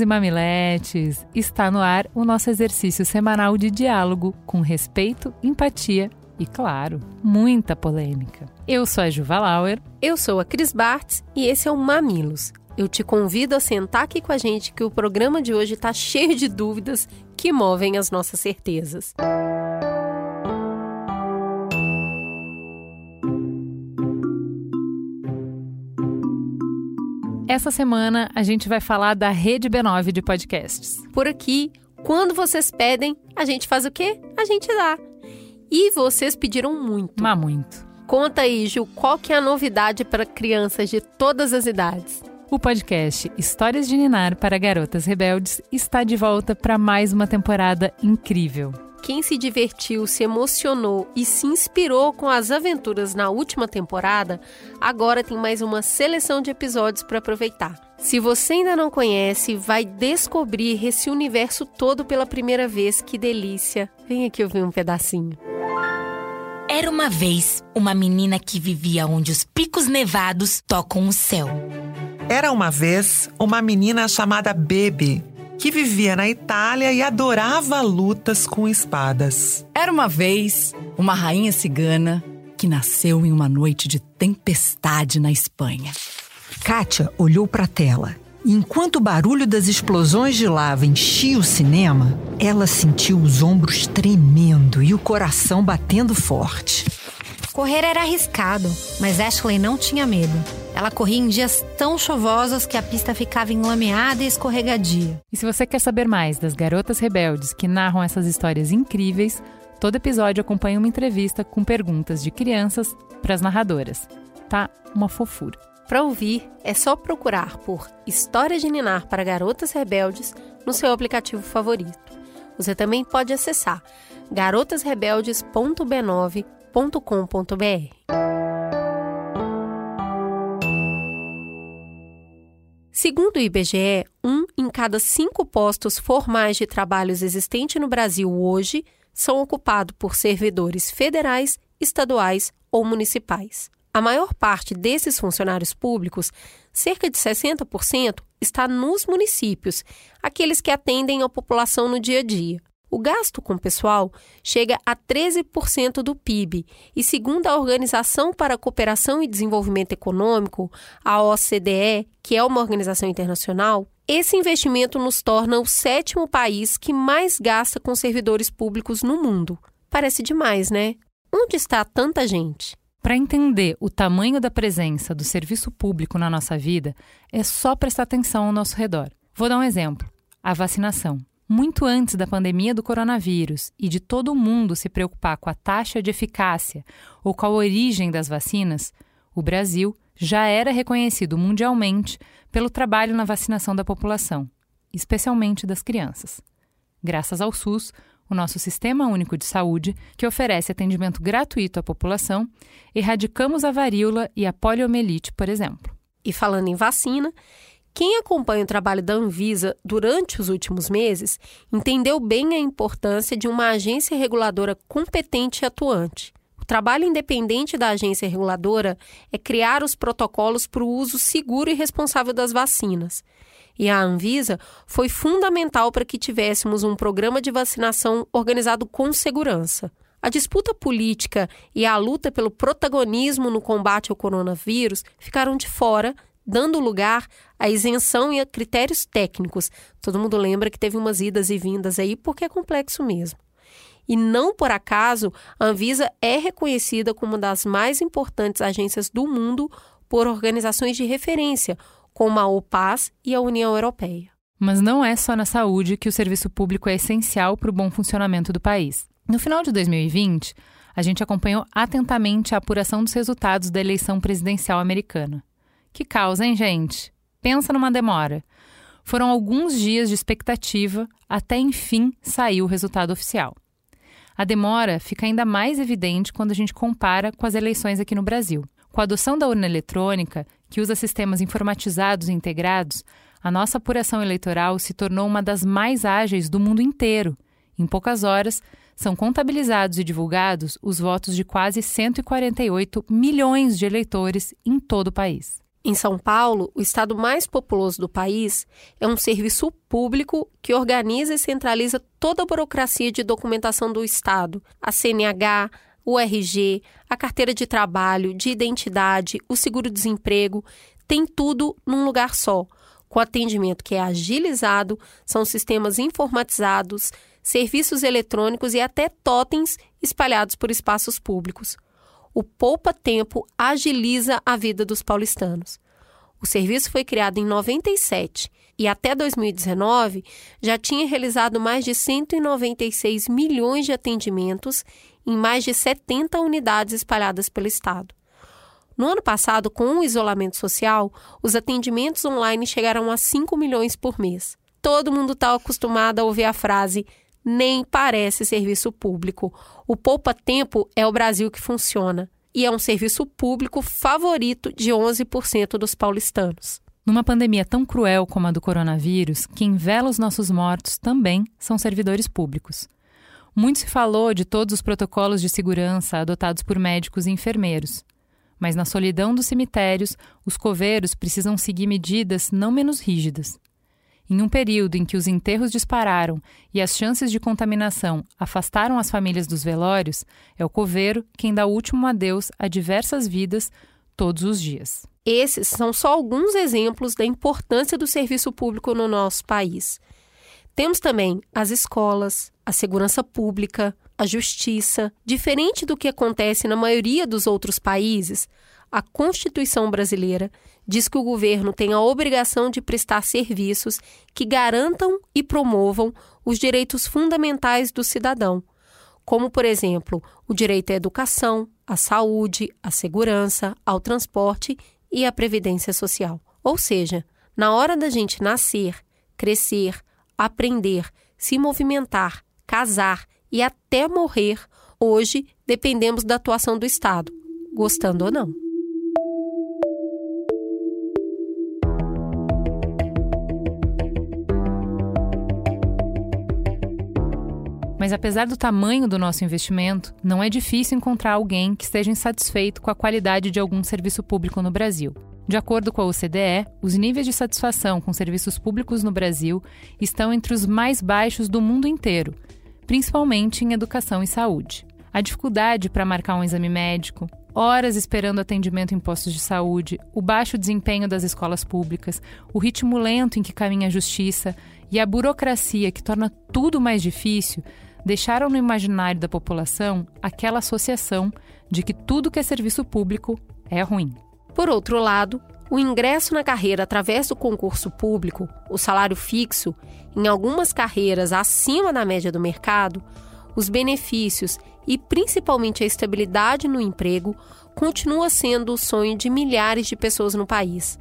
E mamiletes, está no ar o nosso exercício semanal de diálogo com respeito, empatia e, claro, muita polêmica. Eu sou a Juva Lauer. Eu sou a Cris Bartz e esse é o Mamilos. Eu te convido a sentar aqui com a gente que o programa de hoje está cheio de dúvidas que movem as nossas certezas. Essa semana a gente vai falar da Rede B9 de podcasts. Por aqui, quando vocês pedem, a gente faz o quê? A gente dá. E vocês pediram muito. Mas muito. Conta aí, Ju, qual que é a novidade para crianças de todas as idades? O podcast Histórias de Ninar para Garotas Rebeldes está de volta para mais uma temporada incrível. Quem se divertiu, se emocionou e se inspirou com as aventuras na última temporada, agora tem mais uma seleção de episódios para aproveitar. Se você ainda não conhece, vai descobrir esse universo todo pela primeira vez. Que delícia! Vem aqui ouvir um pedacinho. Era uma vez uma menina que vivia onde os picos nevados tocam o céu. Era uma vez uma menina chamada Bebe que vivia na Itália e adorava lutas com espadas. Era uma vez uma rainha cigana que nasceu em uma noite de tempestade na Espanha. Kátia olhou para a tela e enquanto o barulho das explosões de lava enchia o cinema, ela sentiu os ombros tremendo e o coração batendo forte. Correr era arriscado, mas Ashley não tinha medo. Ela corria em dias tão chuvosos que a pista ficava enlameada e escorregadia. E se você quer saber mais das garotas rebeldes que narram essas histórias incríveis, todo episódio acompanha uma entrevista com perguntas de crianças para as narradoras. Tá uma fofura. Para ouvir, é só procurar por Histórias de Ninar para Garotas Rebeldes no seu aplicativo favorito. Você também pode acessar garotasrebeldes.b9.com.br. Segundo o IBGE, um em cada cinco postos formais de trabalhos existentes no Brasil hoje são ocupados por servidores federais, estaduais ou municipais. A maior parte desses funcionários públicos, cerca de 60%, está nos municípios, aqueles que atendem a população no dia a dia. O gasto com pessoal chega a 13% do PIB e, segundo a Organização para a Cooperação e Desenvolvimento Econômico, a OCDE, que é uma organização internacional, esse investimento nos torna o sétimo país que mais gasta com servidores públicos no mundo. Parece demais, né? Onde está tanta gente? Para entender o tamanho da presença do serviço público na nossa vida, é só prestar atenção ao nosso redor. Vou dar um exemplo: a vacinação. Muito antes da pandemia do coronavírus e de todo mundo se preocupar com a taxa de eficácia ou com a origem das vacinas, o Brasil já era reconhecido mundialmente pelo trabalho na vacinação da população, especialmente das crianças. Graças ao SUS, o nosso Sistema Único de Saúde, que oferece atendimento gratuito à população, erradicamos a varíola e a poliomielite, por exemplo. E falando em vacina, quem acompanha o trabalho da Anvisa durante os últimos meses entendeu bem a importância de uma agência reguladora competente e atuante. O trabalho independente da agência reguladora é criar os protocolos para o uso seguro e responsável das vacinas. E a Anvisa foi fundamental para que tivéssemos um programa de vacinação organizado com segurança. A disputa política e a luta pelo protagonismo no combate ao coronavírus ficaram de fora dando lugar à isenção e a critérios técnicos. Todo mundo lembra que teve umas idas e vindas aí porque é complexo mesmo. E não por acaso, a Anvisa é reconhecida como uma das mais importantes agências do mundo por organizações de referência, como a OPAS e a União Europeia. Mas não é só na saúde que o serviço público é essencial para o bom funcionamento do país. No final de 2020, a gente acompanhou atentamente a apuração dos resultados da eleição presidencial americana. Que causa, hein, gente? Pensa numa demora. Foram alguns dias de expectativa até enfim sair o resultado oficial. A demora fica ainda mais evidente quando a gente compara com as eleições aqui no Brasil. Com a adoção da urna eletrônica, que usa sistemas informatizados e integrados, a nossa apuração eleitoral se tornou uma das mais ágeis do mundo inteiro. Em poucas horas, são contabilizados e divulgados os votos de quase 148 milhões de eleitores em todo o país. Em São Paulo, o estado mais populoso do país é um serviço público que organiza e centraliza toda a burocracia de documentação do estado, a CNH, o RG, a carteira de trabalho, de identidade, o seguro-desemprego, tem tudo num lugar só, com atendimento que é agilizado, são sistemas informatizados, serviços eletrônicos e até totens espalhados por espaços públicos. O Poupa Tempo agiliza a vida dos paulistanos. O serviço foi criado em 97 e até 2019 já tinha realizado mais de 196 milhões de atendimentos em mais de 70 unidades espalhadas pelo estado. No ano passado, com o isolamento social, os atendimentos online chegaram a 5 milhões por mês. Todo mundo está acostumado a ouvir a frase nem parece serviço público. O Poupa Tempo é o Brasil que funciona e é um serviço público favorito de 11% dos paulistanos. Numa pandemia tão cruel como a do coronavírus, quem vela os nossos mortos também são servidores públicos. Muito se falou de todos os protocolos de segurança adotados por médicos e enfermeiros. Mas na solidão dos cemitérios, os coveiros precisam seguir medidas não menos rígidas. Em um período em que os enterros dispararam e as chances de contaminação afastaram as famílias dos velórios, é o coveiro quem dá o último adeus a diversas vidas todos os dias. Esses são só alguns exemplos da importância do serviço público no nosso país. Temos também as escolas, a segurança pública, a justiça. Diferente do que acontece na maioria dos outros países, a Constituição brasileira diz que o governo tem a obrigação de prestar serviços que garantam e promovam os direitos fundamentais do cidadão, como, por exemplo, o direito à educação, à saúde, à segurança, ao transporte e à previdência social. Ou seja, na hora da gente nascer, crescer, aprender, se movimentar, casar e até morrer, hoje dependemos da atuação do Estado, gostando ou não. Mas apesar do tamanho do nosso investimento, não é difícil encontrar alguém que esteja insatisfeito com a qualidade de algum serviço público no Brasil. De acordo com a OCDE, os níveis de satisfação com serviços públicos no Brasil estão entre os mais baixos do mundo inteiro, principalmente em educação e saúde. A dificuldade para marcar um exame médico, horas esperando atendimento em postos de saúde, o baixo desempenho das escolas públicas, o ritmo lento em que caminha a justiça e a burocracia que torna tudo mais difícil deixaram no imaginário da população aquela associação de que tudo que é serviço público é ruim. Por outro lado, o ingresso na carreira através do concurso público, o salário fixo, em algumas carreiras acima da média do mercado, os benefícios e principalmente a estabilidade no emprego continua sendo o sonho de milhares de pessoas no país.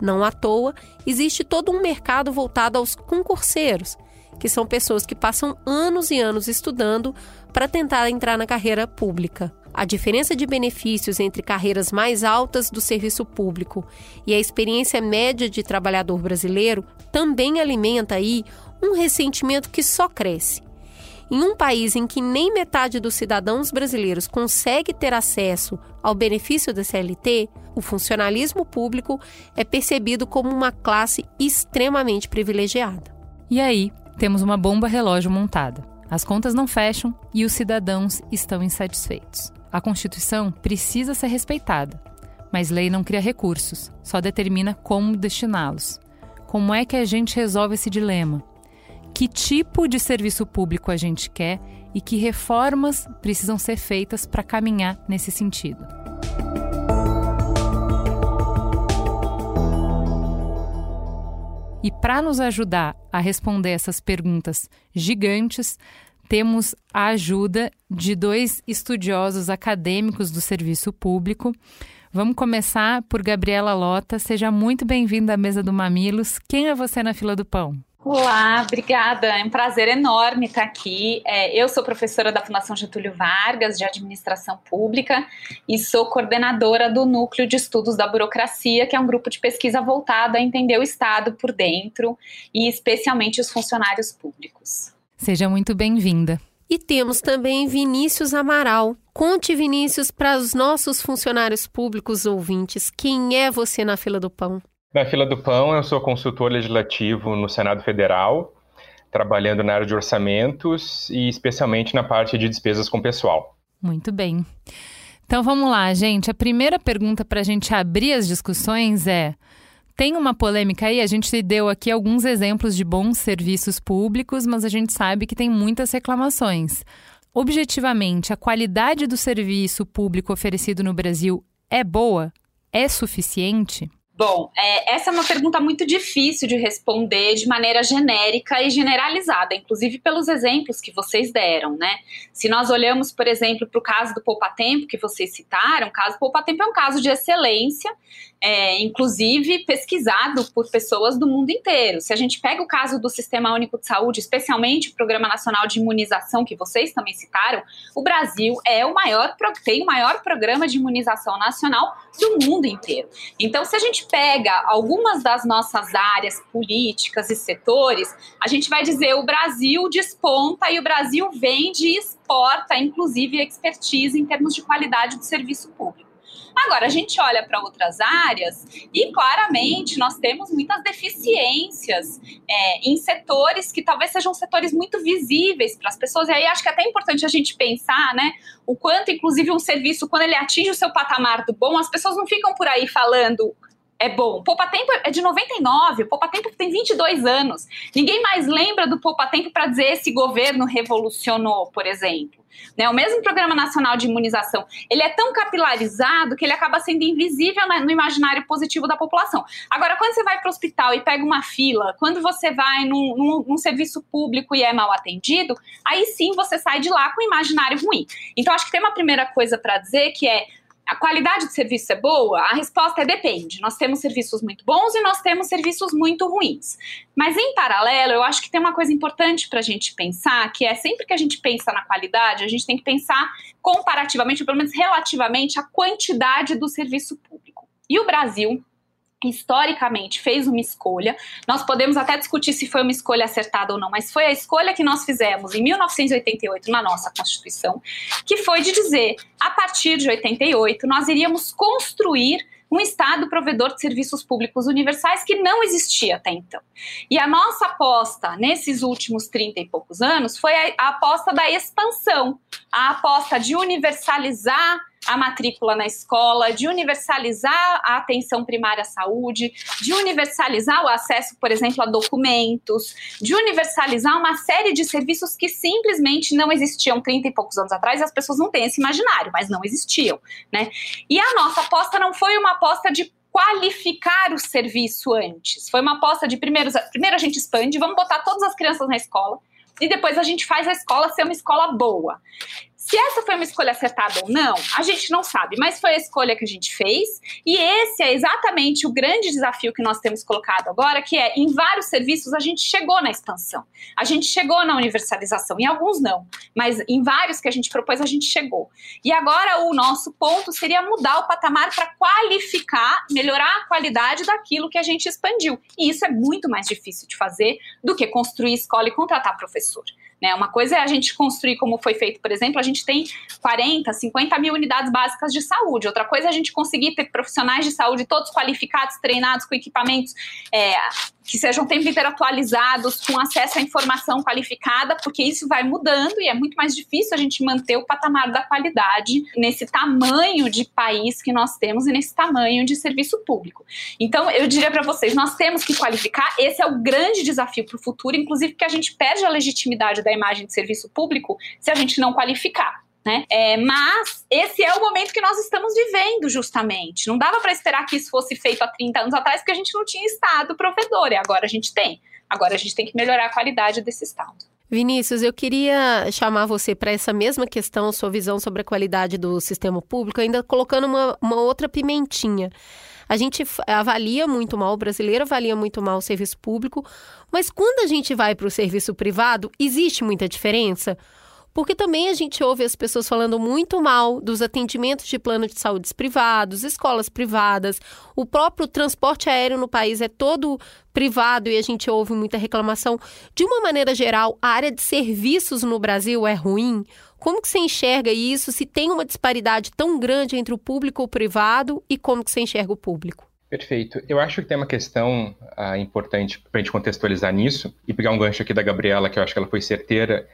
Não à toa, existe todo um mercado voltado aos concurseiros, que são pessoas que passam anos e anos estudando para tentar entrar na carreira pública. A diferença de benefícios entre carreiras mais altas do serviço público e a experiência média de trabalhador brasileiro também alimenta aí um ressentimento que só cresce. Em um país em que nem metade dos cidadãos brasileiros consegue ter acesso ao benefício da CLT, o funcionalismo público é percebido como uma classe extremamente privilegiada. E aí, temos uma bomba relógio montada. As contas não fecham e os cidadãos estão insatisfeitos. A Constituição precisa ser respeitada, mas lei não cria recursos, só determina como destiná-los. Como é que a gente resolve esse dilema? Que tipo de serviço público a gente quer e que reformas precisam ser feitas para caminhar nesse sentido? E para nos ajudar a responder essas perguntas gigantes, temos a ajuda de dois estudiosos acadêmicos do serviço público. Vamos começar por Gabriela Lota. Seja muito bem-vinda à mesa do Mamilos. Quem é você na fila do pão? Olá, obrigada. É um prazer enorme estar aqui. É, eu sou professora da Fundação Getúlio Vargas de Administração Pública e sou coordenadora do Núcleo de Estudos da Burocracia, que é um grupo de pesquisa voltado a entender o Estado por dentro e especialmente os funcionários públicos. Seja muito bem-vinda. E temos também Vinícius Amaral. Conte, Vinícius, para os nossos funcionários públicos ouvintes, quem é você na fila do pão? Na fila do pão, eu sou consultor legislativo no Senado Federal, trabalhando na área de orçamentos e especialmente na parte de despesas com pessoal. Muito bem. Então vamos lá, gente. A primeira pergunta para a gente abrir as discussões é: tem uma polêmica aí? A gente deu aqui alguns exemplos de bons serviços públicos, mas a gente sabe que tem muitas reclamações. Objetivamente, a qualidade do serviço público oferecido no Brasil é boa? É suficiente? Bom, é, essa é uma pergunta muito difícil de responder de maneira genérica e generalizada, inclusive pelos exemplos que vocês deram, né? Se nós olhamos, por exemplo, para o caso do Poupa Tempo que vocês citaram, o caso do Poupa Tempo é um caso de excelência é, inclusive pesquisado por pessoas do mundo inteiro. Se a gente pega o caso do Sistema Único de Saúde, especialmente o Programa Nacional de Imunização, que vocês também citaram, o Brasil é o maior, tem o maior programa de imunização nacional do mundo inteiro. Então, se a gente pega algumas das nossas áreas políticas e setores, a gente vai dizer o Brasil desponta e o Brasil vende e exporta, inclusive, expertise em termos de qualidade do serviço público. Agora, a gente olha para outras áreas e claramente nós temos muitas deficiências é, em setores que talvez sejam setores muito visíveis para as pessoas. E aí acho que é até importante a gente pensar, né? O quanto, inclusive, um serviço, quando ele atinge o seu patamar do bom, as pessoas não ficam por aí falando é bom. Poupa Tempo é de 99, o Poupa Tempo tem 22 anos. Ninguém mais lembra do Poupa Tempo para dizer esse governo revolucionou, por exemplo. Né? O mesmo Programa Nacional de Imunização, ele é tão capilarizado que ele acaba sendo invisível no imaginário positivo da população. Agora, quando você vai para o hospital e pega uma fila, quando você vai num, num, num serviço público e é mal atendido, aí sim você sai de lá com imaginário ruim. Então, acho que tem uma primeira coisa para dizer que é a qualidade de serviço é boa? A resposta é depende. Nós temos serviços muito bons e nós temos serviços muito ruins. Mas, em paralelo, eu acho que tem uma coisa importante para a gente pensar, que é sempre que a gente pensa na qualidade, a gente tem que pensar comparativamente, ou pelo menos relativamente, a quantidade do serviço público. E o Brasil historicamente fez uma escolha. Nós podemos até discutir se foi uma escolha acertada ou não, mas foi a escolha que nós fizemos em 1988 na nossa Constituição, que foi de dizer, a partir de 88, nós iríamos construir um Estado provedor de serviços públicos universais que não existia até então. E a nossa aposta nesses últimos 30 e poucos anos foi a, a aposta da expansão, a aposta de universalizar a matrícula na escola, de universalizar a atenção primária à saúde, de universalizar o acesso, por exemplo, a documentos, de universalizar uma série de serviços que simplesmente não existiam 30 e poucos anos atrás, e as pessoas não têm esse imaginário, mas não existiam, né? E a nossa aposta não foi uma aposta de qualificar o serviço antes. Foi uma aposta de primeiro, primeiro a gente expande, vamos botar todas as crianças na escola e depois a gente faz a escola ser uma escola boa. Se essa foi uma escolha acertada ou não, a gente não sabe, mas foi a escolha que a gente fez, e esse é exatamente o grande desafio que nós temos colocado agora, que é em vários serviços a gente chegou na expansão, a gente chegou na universalização, em alguns não, mas em vários que a gente propôs a gente chegou. E agora o nosso ponto seria mudar o patamar para qualificar, melhorar a qualidade daquilo que a gente expandiu. E isso é muito mais difícil de fazer do que construir escola e contratar professor. Né? Uma coisa é a gente construir, como foi feito, por exemplo, a gente tem 40, 50 mil unidades básicas de saúde. Outra coisa é a gente conseguir ter profissionais de saúde todos qualificados, treinados com equipamentos é, que sejam o tempo inteiro atualizados, com acesso à informação qualificada, porque isso vai mudando e é muito mais difícil a gente manter o patamar da qualidade nesse tamanho de país que nós temos e nesse tamanho de serviço público. Então, eu diria para vocês, nós temos que qualificar, esse é o grande desafio para o futuro, inclusive porque a gente perde a legitimidade da imagem de serviço público se a gente não qualificar. Né? É, mas esse é o momento que nós estamos vivendo, justamente. Não dava para esperar que isso fosse feito há 30 anos atrás, porque a gente não tinha Estado provedor, e agora a gente tem. Agora a gente tem que melhorar a qualidade desse Estado. Vinícius, eu queria chamar você para essa mesma questão, sua visão sobre a qualidade do sistema público, ainda colocando uma, uma outra pimentinha. A gente avalia muito mal, o brasileiro avalia muito mal o serviço público, mas quando a gente vai para o serviço privado, existe muita diferença? Porque também a gente ouve as pessoas falando muito mal dos atendimentos de plano de saúde privados, escolas privadas, o próprio transporte aéreo no país é todo privado e a gente ouve muita reclamação. De uma maneira geral, a área de serviços no Brasil é ruim? Como que você enxerga isso? Se tem uma disparidade tão grande entre o público e o privado e como que você enxerga o público? Perfeito. Eu acho que tem uma questão ah, importante para a gente contextualizar nisso e pegar um gancho aqui da Gabriela, que eu acho que ela foi certeira,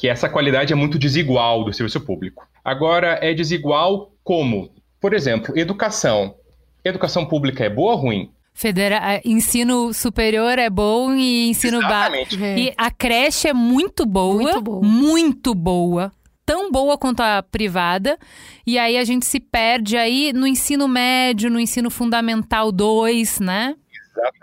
que essa qualidade é muito desigual do serviço público. Agora, é desigual como? Por exemplo, educação. Educação pública é boa ou ruim? Federa é, ensino superior é bom e ensino básico. E a creche é muito boa, muito boa. Muito boa tão boa quanto a privada. E aí a gente se perde aí no ensino médio, no ensino fundamental 2, né?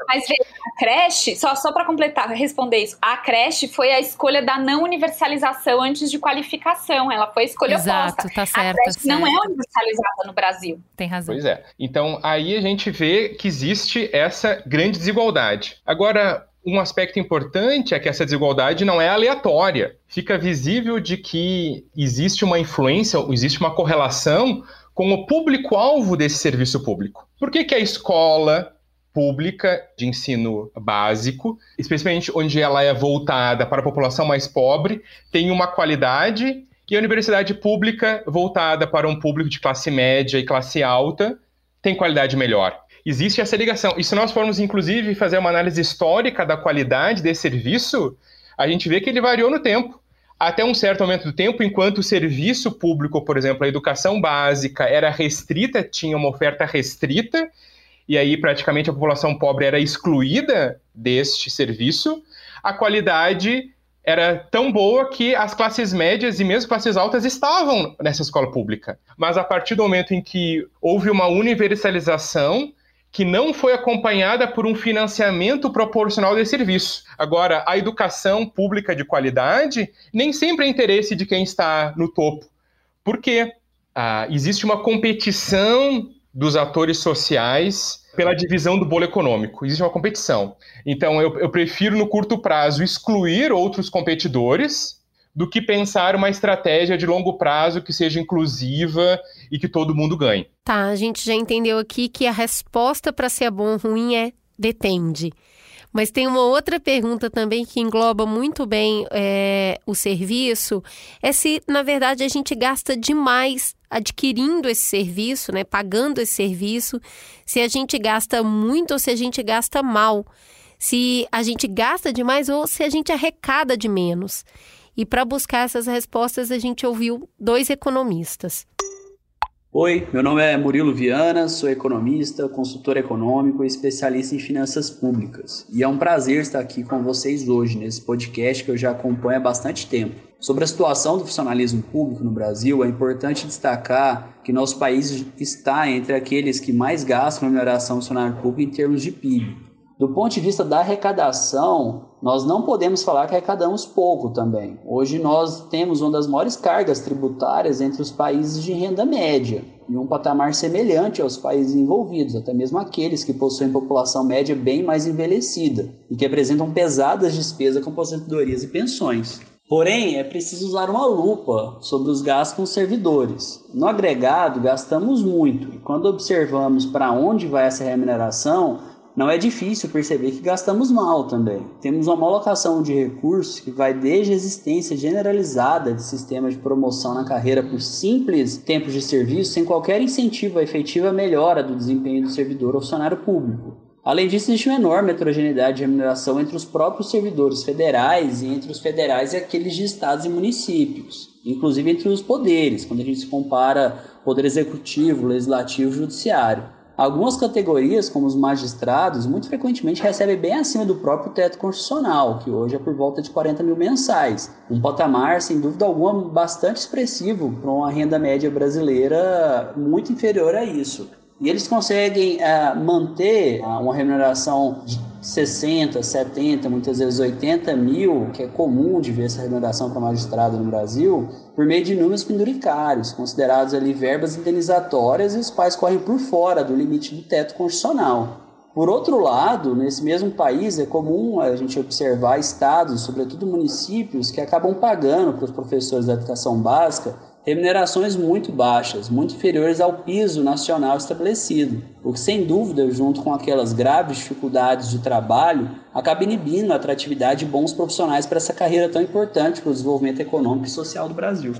Mas a creche, só, só para completar, responder isso, a creche foi a escolha da não universalização antes de qualificação. Ela foi a escolha Exato, oposta. Tá certo, a creche certo. não é universalizada no Brasil. Tem razão. Pois é. Então aí a gente vê que existe essa grande desigualdade. Agora, um aspecto importante é que essa desigualdade não é aleatória. Fica visível de que existe uma influência, existe uma correlação com o público-alvo desse serviço público. Por que, que a escola, pública de ensino básico, especialmente onde ela é voltada para a população mais pobre, tem uma qualidade e a universidade pública voltada para um público de classe média e classe alta tem qualidade melhor. Existe essa ligação. E se nós formos, inclusive, fazer uma análise histórica da qualidade desse serviço, a gente vê que ele variou no tempo. Até um certo momento do tempo, enquanto o serviço público, por exemplo, a educação básica, era restrita, tinha uma oferta restrita, e aí praticamente a população pobre era excluída deste serviço, a qualidade era tão boa que as classes médias e mesmo classes altas estavam nessa escola pública. Mas a partir do momento em que houve uma universalização que não foi acompanhada por um financiamento proporcional desse serviço. Agora, a educação pública de qualidade nem sempre é interesse de quem está no topo. Por quê? Ah, existe uma competição dos atores sociais pela divisão do bolo econômico. Existe uma competição. Então, eu, eu prefiro, no curto prazo, excluir outros competidores do que pensar uma estratégia de longo prazo que seja inclusiva e que todo mundo ganhe. Tá, a gente já entendeu aqui que a resposta para ser bom ou ruim é depende. Mas tem uma outra pergunta também que engloba muito bem é, o serviço: é se, na verdade, a gente gasta demais adquirindo esse serviço, né, pagando esse serviço, se a gente gasta muito ou se a gente gasta mal, se a gente gasta demais ou se a gente arrecada de menos. E para buscar essas respostas, a gente ouviu dois economistas. Oi, meu nome é Murilo Viana, sou economista, consultor econômico e especialista em finanças públicas. E é um prazer estar aqui com vocês hoje nesse podcast que eu já acompanho há bastante tempo. Sobre a situação do funcionalismo público no Brasil, é importante destacar que nosso país está entre aqueles que mais gastam na melhoração do funcionário público em termos de PIB. Do ponto de vista da arrecadação, nós não podemos falar que arrecadamos pouco também. Hoje nós temos uma das maiores cargas tributárias entre os países de renda média, em um patamar semelhante aos países envolvidos, até mesmo aqueles que possuem população média bem mais envelhecida e que apresentam pesadas despesas com aposentadorias e pensões. Porém, é preciso usar uma lupa sobre os gastos com servidores. No agregado, gastamos muito, e quando observamos para onde vai essa remuneração, não é difícil perceber que gastamos mal também. Temos uma alocação de recursos que vai desde a existência generalizada de sistemas de promoção na carreira por simples tempos de serviço, sem qualquer incentivo à efetiva melhora do desempenho do servidor ou funcionário público. Além disso, existe uma enorme heterogeneidade de remuneração entre os próprios servidores federais e entre os federais e aqueles de estados e municípios, inclusive entre os poderes, quando a gente se compara poder executivo, legislativo e judiciário. Algumas categorias, como os magistrados, muito frequentemente recebem bem acima do próprio teto constitucional, que hoje é por volta de 40 mil mensais. Um patamar, sem dúvida alguma, bastante expressivo para uma renda média brasileira muito inferior a isso. E eles conseguem uh, manter uh, uma remuneração de 60, 70, muitas vezes 80 mil, que é comum de ver essa remuneração para magistrado no Brasil, por meio de números penduricários, considerados ali verbas indenizatórias e os pais correm por fora do limite do teto constitucional. Por outro lado, nesse mesmo país é comum a gente observar estados, sobretudo municípios, que acabam pagando para os professores da educação básica remunerações muito baixas, muito inferiores ao piso nacional estabelecido, o que, sem dúvida, junto com aquelas graves dificuldades de trabalho, acaba inibindo a atratividade de bons profissionais para essa carreira tão importante para o desenvolvimento econômico e social do Brasil.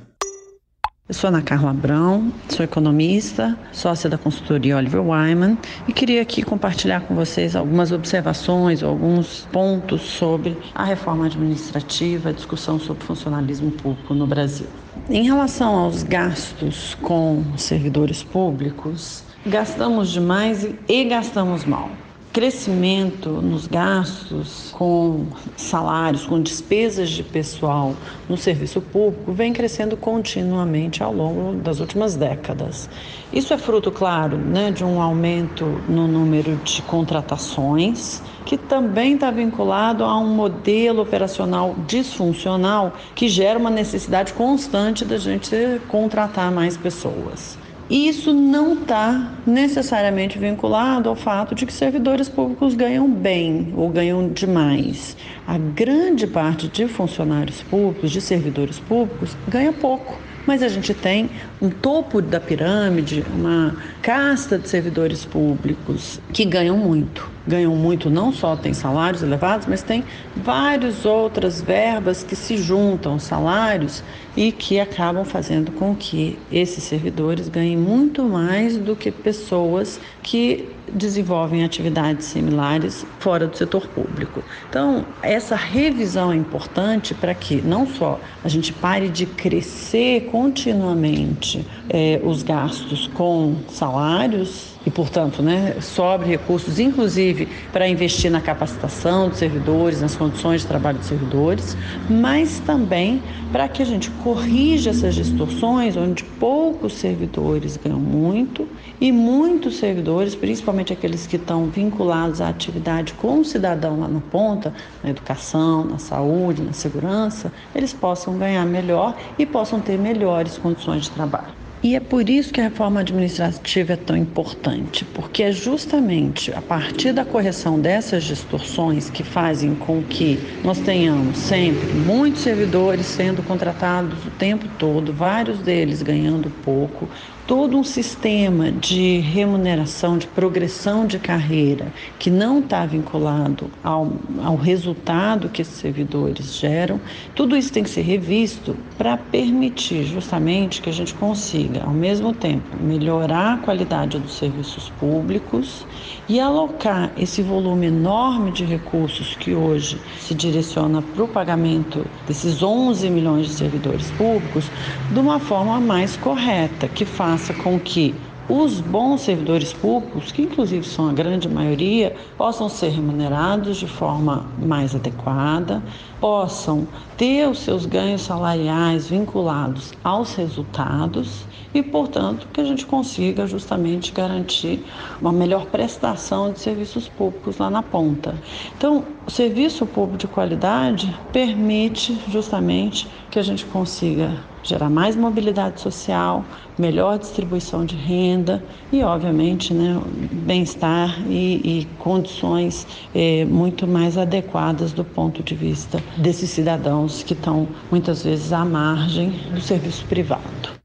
Eu sou Ana Carla Abrão, sou economista, sócia da consultoria Oliver Wyman e queria aqui compartilhar com vocês algumas observações, alguns pontos sobre a reforma administrativa, a discussão sobre funcionalismo público no Brasil. Em relação aos gastos com servidores públicos, gastamos demais e gastamos mal crescimento nos gastos com salários, com despesas de pessoal no serviço público vem crescendo continuamente ao longo das últimas décadas. Isso é fruto, claro, né, de um aumento no número de contratações, que também está vinculado a um modelo operacional disfuncional que gera uma necessidade constante da gente contratar mais pessoas. E isso não está necessariamente vinculado ao fato de que servidores públicos ganham bem ou ganham demais. A grande parte de funcionários públicos, de servidores públicos, ganha pouco. Mas a gente tem um topo da pirâmide, uma casta de servidores públicos que ganham muito. Ganham muito, não só tem salários elevados, mas tem várias outras verbas que se juntam, salários, e que acabam fazendo com que esses servidores ganhem muito mais do que pessoas que desenvolvem atividades similares fora do setor público. Então, essa revisão é importante para que não só a gente pare de crescer continuamente é, os gastos com salários e, portanto, né, sobre recursos, inclusive para investir na capacitação dos servidores, nas condições de trabalho dos servidores, mas também para que a gente corrija essas distorções, onde poucos servidores ganham muito e muitos servidores, principalmente aqueles que estão vinculados à atividade com o cidadão lá na ponta, na educação, na saúde, na segurança, eles possam ganhar melhor e possam ter melhores condições de trabalho. E é por isso que a reforma administrativa é tão importante, porque é justamente a partir da correção dessas distorções que fazem com que nós tenhamos sempre muitos servidores sendo contratados o tempo todo, vários deles ganhando pouco, todo um sistema de remuneração, de progressão de carreira que não está vinculado ao, ao resultado que esses servidores geram, tudo isso tem que ser revisto para permitir justamente que a gente consiga, ao mesmo tempo, melhorar a qualidade dos serviços públicos e alocar esse volume enorme de recursos que hoje se direciona para o pagamento desses 11 milhões de servidores públicos de uma forma mais correta, que faça com que os bons servidores públicos, que inclusive são a grande maioria, possam ser remunerados de forma mais adequada, possam ter os seus ganhos salariais vinculados aos resultados e, portanto, que a gente consiga justamente garantir uma melhor prestação de serviços públicos lá na ponta. Então, o serviço público de qualidade permite justamente que a gente consiga gerar mais mobilidade social, melhor distribuição de renda e, obviamente, né, bem-estar e, e, condições eh, muito mais adequadas do ponto de vista desses cidadãos que estão muitas vezes à margem do serviço privado.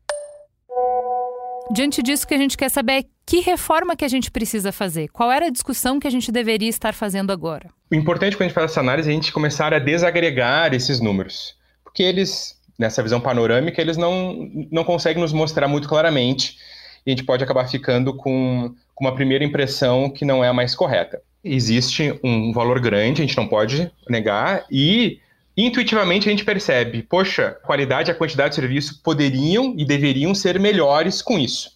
Diante disso, que a gente quer saber é que reforma que a gente precisa fazer? Qual era a discussão que a gente deveria estar fazendo agora? O importante quando a gente faz essa análise é a gente começar a desagregar esses números, porque eles, nessa visão panorâmica, eles não, não conseguem nos mostrar muito claramente e a gente pode acabar ficando com, com uma primeira impressão que não é a mais correta. Existe um valor grande, a gente não pode negar, e intuitivamente a gente percebe, poxa, a qualidade e a quantidade de serviço poderiam e deveriam ser melhores com isso.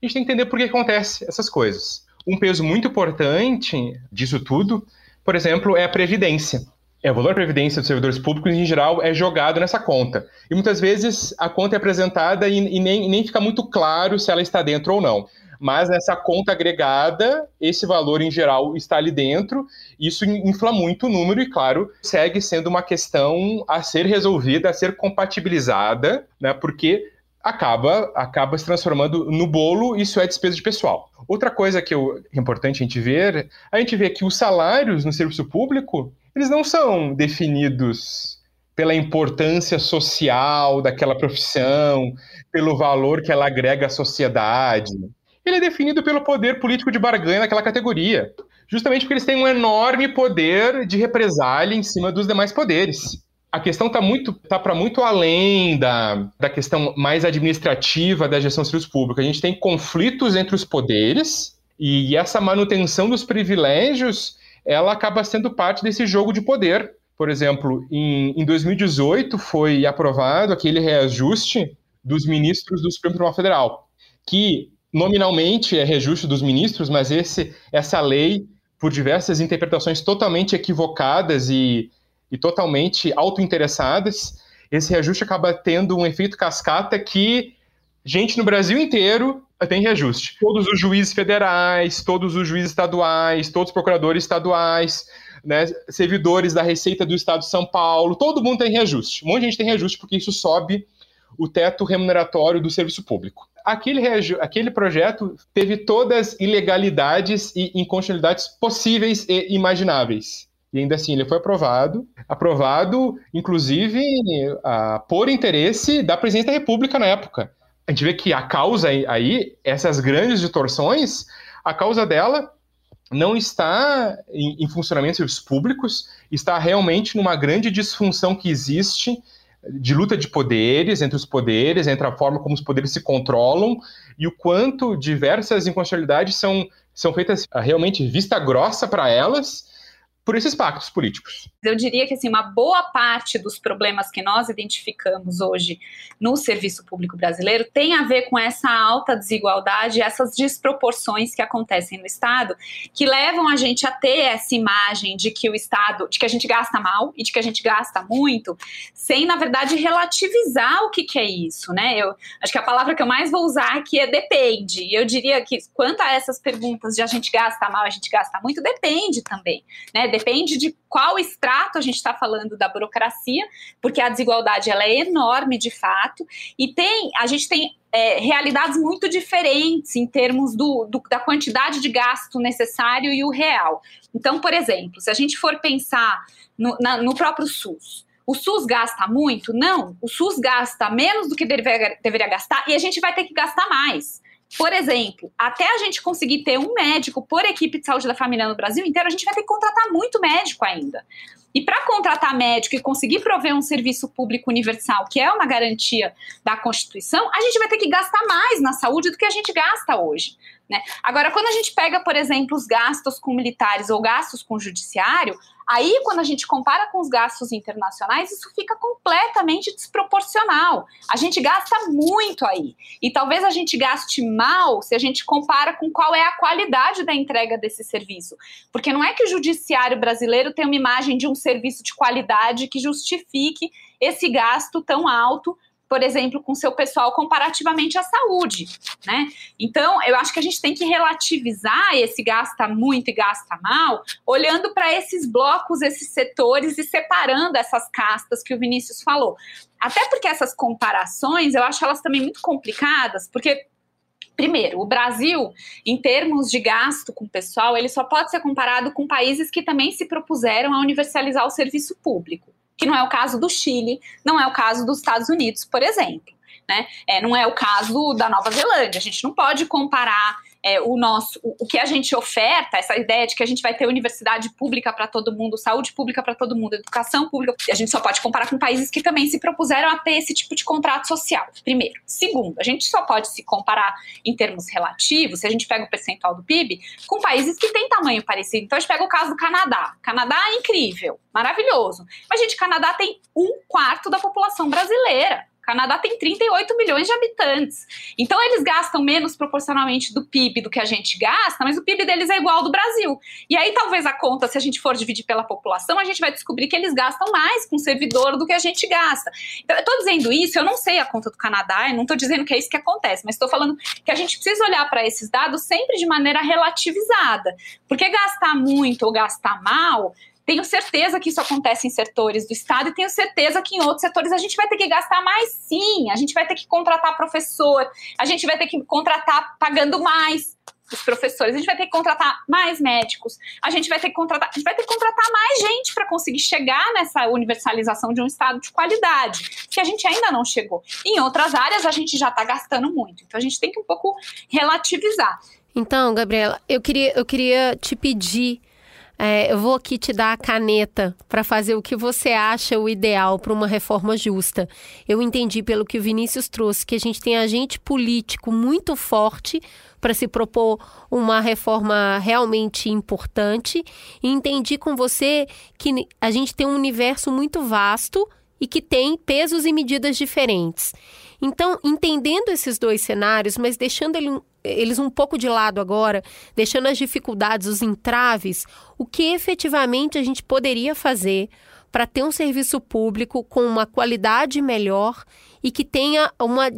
A gente tem que entender por que acontece essas coisas. Um peso muito importante disso tudo, por exemplo, é a previdência. É, o valor da previdência dos servidores públicos, em geral, é jogado nessa conta. E muitas vezes a conta é apresentada e, e nem, nem fica muito claro se ela está dentro ou não. mas nessa conta agregada, esse valor em geral está ali dentro, isso infla muito o número e, claro, segue sendo uma questão a ser resolvida, a ser compatibilizada, né, porque acaba, acaba se transformando no bolo, isso é despesa de pessoal. Outra coisa que eu, é importante a gente ver, a gente vê que os salários no serviço público, eles não são definidos pela importância social daquela profissão, pelo valor que ela agrega à sociedade. Ele é definido pelo poder político de barganha naquela categoria, justamente porque eles têm um enorme poder de represália em cima dos demais poderes a questão está muito tá para muito além da, da questão mais administrativa da gestão do serviço público. A gente tem conflitos entre os poderes e essa manutenção dos privilégios ela acaba sendo parte desse jogo de poder. Por exemplo, em, em 2018 foi aprovado aquele reajuste dos ministros do Supremo Tribunal Federal, que nominalmente é reajuste dos ministros, mas esse, essa lei, por diversas interpretações totalmente equivocadas e e totalmente autointeressadas, esse reajuste acaba tendo um efeito cascata que gente no Brasil inteiro tem reajuste. Todos os juízes federais, todos os juízes estaduais, todos os procuradores estaduais, né, servidores da Receita do Estado de São Paulo, todo mundo tem reajuste. Um monte de gente tem reajuste porque isso sobe o teto remuneratório do serviço público. Aquele, aquele projeto teve todas as ilegalidades e inconstitucionalidades possíveis e imagináveis. E ainda assim ele foi aprovado, aprovado, inclusive, uh, por interesse da presidente da República na época. A gente vê que a causa aí, essas grandes distorções, a causa dela não está em, em funcionamento de serviços públicos, está realmente numa grande disfunção que existe de luta de poderes, entre os poderes, entre a forma como os poderes se controlam e o quanto diversas inconstitucionalidades são, são feitas ah, realmente vista grossa para elas por esses pactos políticos. Eu diria que assim, uma boa parte dos problemas que nós identificamos hoje no serviço público brasileiro tem a ver com essa alta desigualdade, essas desproporções que acontecem no Estado, que levam a gente a ter essa imagem de que o Estado, de que a gente gasta mal e de que a gente gasta muito, sem, na verdade, relativizar o que, que é isso, né? Eu acho que a palavra que eu mais vou usar aqui é depende. Eu diria que quanto a essas perguntas de a gente gasta mal, a gente gasta muito, depende também, né? Depende de qual extrato a gente está falando da burocracia, porque a desigualdade ela é enorme de fato, e tem a gente tem é, realidades muito diferentes em termos do, do, da quantidade de gasto necessário e o real. Então, por exemplo, se a gente for pensar no, na, no próprio SUS, o SUS gasta muito? Não, o SUS gasta menos do que deveria, deveria gastar e a gente vai ter que gastar mais. Por exemplo, até a gente conseguir ter um médico por equipe de saúde da família no Brasil inteiro, a gente vai ter que contratar muito médico ainda. E para contratar médico e conseguir prover um serviço público universal, que é uma garantia da Constituição, a gente vai ter que gastar mais na saúde do que a gente gasta hoje. Né? Agora, quando a gente pega, por exemplo, os gastos com militares ou gastos com judiciário, aí quando a gente compara com os gastos internacionais, isso fica completamente desproporcional. A gente gasta muito aí. E talvez a gente gaste mal se a gente compara com qual é a qualidade da entrega desse serviço. Porque não é que o judiciário brasileiro tem uma imagem de um serviço de qualidade que justifique esse gasto tão alto por exemplo, com seu pessoal comparativamente à saúde, né? Então, eu acho que a gente tem que relativizar esse gasta muito e gasta mal, olhando para esses blocos, esses setores e separando essas castas que o Vinícius falou. Até porque essas comparações, eu acho elas também muito complicadas, porque Primeiro, o Brasil, em termos de gasto com pessoal, ele só pode ser comparado com países que também se propuseram a universalizar o serviço público que não é o caso do Chile, não é o caso dos Estados Unidos, por exemplo. Né? É, não é o caso da Nova Zelândia. A gente não pode comparar é, o nosso, o, o, que a gente oferta, essa ideia de que a gente vai ter universidade pública para todo mundo, saúde pública para todo mundo, educação pública, a gente só pode comparar com países que também se propuseram a ter esse tipo de contrato social. Primeiro. Segundo, a gente só pode se comparar em termos relativos, se a gente pega o percentual do PIB, com países que têm tamanho parecido. Então a gente pega o caso do Canadá. Canadá é incrível, maravilhoso. Mas, gente, Canadá tem um quarto da população brasileira. Canadá tem 38 milhões de habitantes. Então, eles gastam menos proporcionalmente do PIB do que a gente gasta, mas o PIB deles é igual ao do Brasil. E aí, talvez a conta, se a gente for dividir pela população, a gente vai descobrir que eles gastam mais com servidor do que a gente gasta. Então, eu estou dizendo isso, eu não sei a conta do Canadá, eu não estou dizendo que é isso que acontece, mas estou falando que a gente precisa olhar para esses dados sempre de maneira relativizada. Porque gastar muito ou gastar mal tenho certeza que isso acontece em setores do Estado e tenho certeza que em outros setores a gente vai ter que gastar mais sim. A gente vai ter que contratar professor, a gente vai ter que contratar pagando mais os professores, a gente vai ter que contratar mais médicos, a gente vai ter que contratar, a gente vai ter que contratar mais gente para conseguir chegar nessa universalização de um estado de qualidade, que a gente ainda não chegou. Em outras áreas a gente já está gastando muito, então a gente tem que um pouco relativizar. Então, Gabriela, eu queria, eu queria te pedir é, eu vou aqui te dar a caneta para fazer o que você acha o ideal para uma reforma justa. Eu entendi pelo que o Vinícius trouxe que a gente tem agente político muito forte para se propor uma reforma realmente importante. E entendi com você que a gente tem um universo muito vasto e que tem pesos e medidas diferentes. Então, entendendo esses dois cenários, mas deixando ele, eles um pouco de lado agora, deixando as dificuldades, os entraves, o que efetivamente a gente poderia fazer para ter um serviço público com uma qualidade melhor e que tenha uma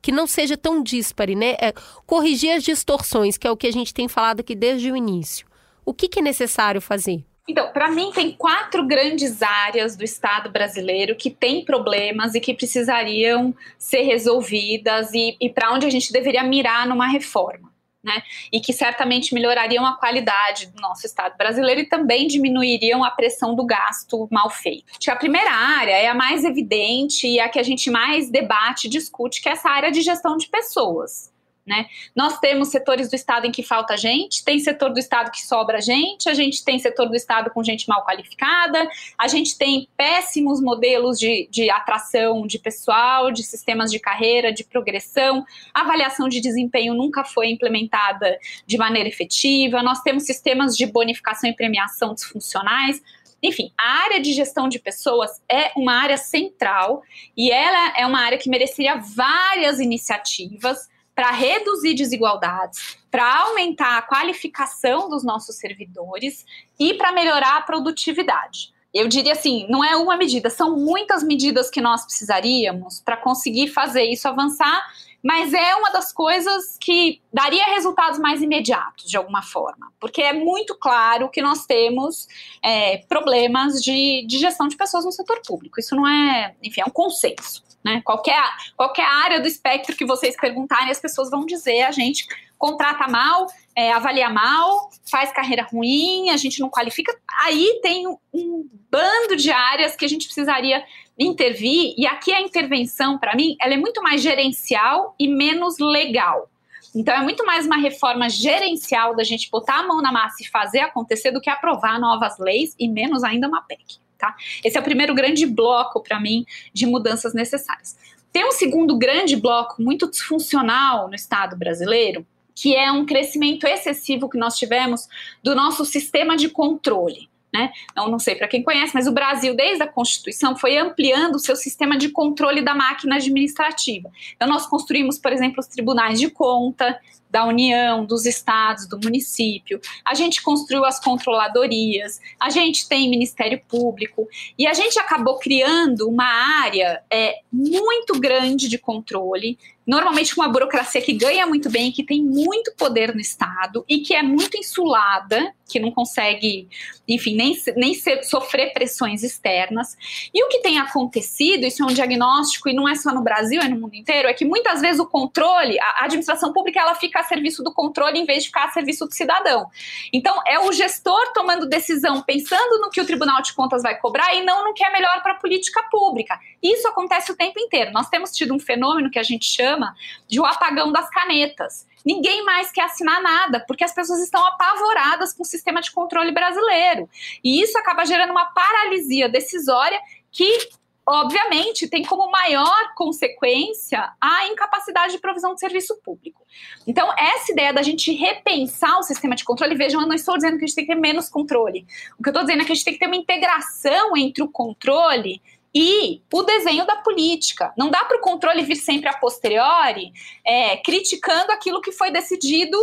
que não seja tão díspare, né? É, corrigir as distorções, que é o que a gente tem falado aqui desde o início. O que, que é necessário fazer? Então, para mim, tem quatro grandes áreas do Estado brasileiro que têm problemas e que precisariam ser resolvidas e, e para onde a gente deveria mirar numa reforma. Né? E que certamente melhorariam a qualidade do nosso Estado brasileiro e também diminuiriam a pressão do gasto mal feito. A primeira área é a mais evidente e a que a gente mais debate e discute, que é essa área de gestão de pessoas. Né? Nós temos setores do Estado em que falta gente, tem setor do Estado que sobra gente, a gente tem setor do Estado com gente mal qualificada, a gente tem péssimos modelos de, de atração de pessoal, de sistemas de carreira, de progressão, a avaliação de desempenho nunca foi implementada de maneira efetiva, nós temos sistemas de bonificação e premiação disfuncionais. Enfim, a área de gestão de pessoas é uma área central e ela é uma área que mereceria várias iniciativas para reduzir desigualdades, para aumentar a qualificação dos nossos servidores e para melhorar a produtividade. Eu diria assim, não é uma medida, são muitas medidas que nós precisaríamos para conseguir fazer isso avançar mas é uma das coisas que daria resultados mais imediatos, de alguma forma, porque é muito claro que nós temos é, problemas de, de, gestão de pessoas no setor público. Isso não é, enfim, é um consenso. Né? Qualquer, qualquer área do espectro que vocês perguntarem, as pessoas vão dizer a gente contrata mal, é, avalia mal, faz carreira ruim, a gente não qualifica. Aí tem um bando de áreas que a gente precisaria intervir, e aqui a intervenção, para mim, ela é muito mais gerencial e menos legal. Então, é muito mais uma reforma gerencial da gente botar a mão na massa e fazer acontecer do que aprovar novas leis e menos ainda uma PEC. Tá? Esse é o primeiro grande bloco, para mim, de mudanças necessárias. Tem um segundo grande bloco muito disfuncional no Estado brasileiro, que é um crescimento excessivo que nós tivemos do nosso sistema de controle. Né? Não, não sei para quem conhece, mas o Brasil, desde a Constituição, foi ampliando o seu sistema de controle da máquina administrativa. Então, nós construímos, por exemplo, os tribunais de conta da União, dos estados, do município. A gente construiu as controladorias, a gente tem Ministério Público e a gente acabou criando uma área é, muito grande de controle normalmente com uma burocracia que ganha muito bem, que tem muito poder no Estado e que é muito insulada, que não consegue, enfim, nem, nem ser, sofrer pressões externas. E o que tem acontecido, isso é um diagnóstico e não é só no Brasil, é no mundo inteiro, é que muitas vezes o controle, a administração pública, ela fica a serviço do controle em vez de ficar a serviço do cidadão. Então, é o gestor tomando decisão pensando no que o Tribunal de Contas vai cobrar e não no que é melhor para a política pública. Isso acontece o tempo inteiro. Nós temos tido um fenômeno que a gente chama de o apagão das canetas. Ninguém mais quer assinar nada, porque as pessoas estão apavoradas com o sistema de controle brasileiro. E isso acaba gerando uma paralisia decisória que obviamente, tem como maior consequência a incapacidade de provisão de serviço público. Então, essa ideia da gente repensar o sistema de controle, vejam, eu não estou dizendo que a gente tem que ter menos controle. O que eu estou dizendo é que a gente tem que ter uma integração entre o controle e o desenho da política. Não dá para o controle vir sempre a posteriori, é, criticando aquilo que foi decidido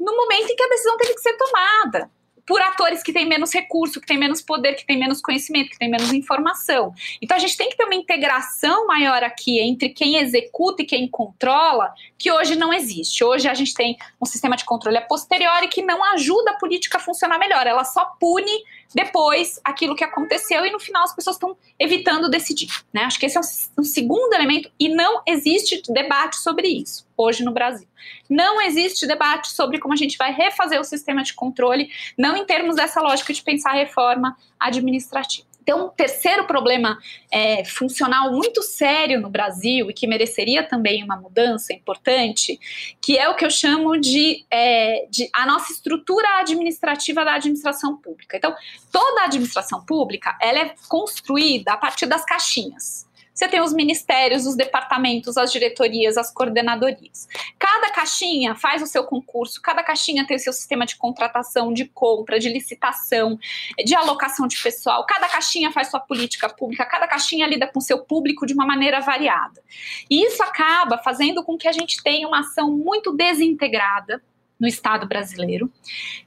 no momento em que a decisão teve que ser tomada por atores que têm menos recurso, que têm menos poder, que têm menos conhecimento, que têm menos informação. Então a gente tem que ter uma integração maior aqui entre quem executa e quem controla, que hoje não existe. Hoje a gente tem um sistema de controle a posteriori que não ajuda a política a funcionar melhor, ela só pune depois aquilo que aconteceu e no final as pessoas estão evitando decidir. Né? Acho que esse é um, um segundo elemento e não existe debate sobre isso hoje no Brasil. Não existe debate sobre como a gente vai refazer o sistema de controle, não em termos dessa lógica de pensar reforma administrativa. Então, um terceiro problema é, funcional muito sério no Brasil e que mereceria também uma mudança importante, que é o que eu chamo de, é, de a nossa estrutura administrativa da administração pública. Então, toda a administração pública ela é construída a partir das caixinhas. Você tem os ministérios, os departamentos, as diretorias, as coordenadorias. Cada caixinha faz o seu concurso, cada caixinha tem o seu sistema de contratação, de compra, de licitação, de alocação de pessoal. Cada caixinha faz sua política pública, cada caixinha lida com seu público de uma maneira variada. E isso acaba fazendo com que a gente tenha uma ação muito desintegrada no Estado brasileiro,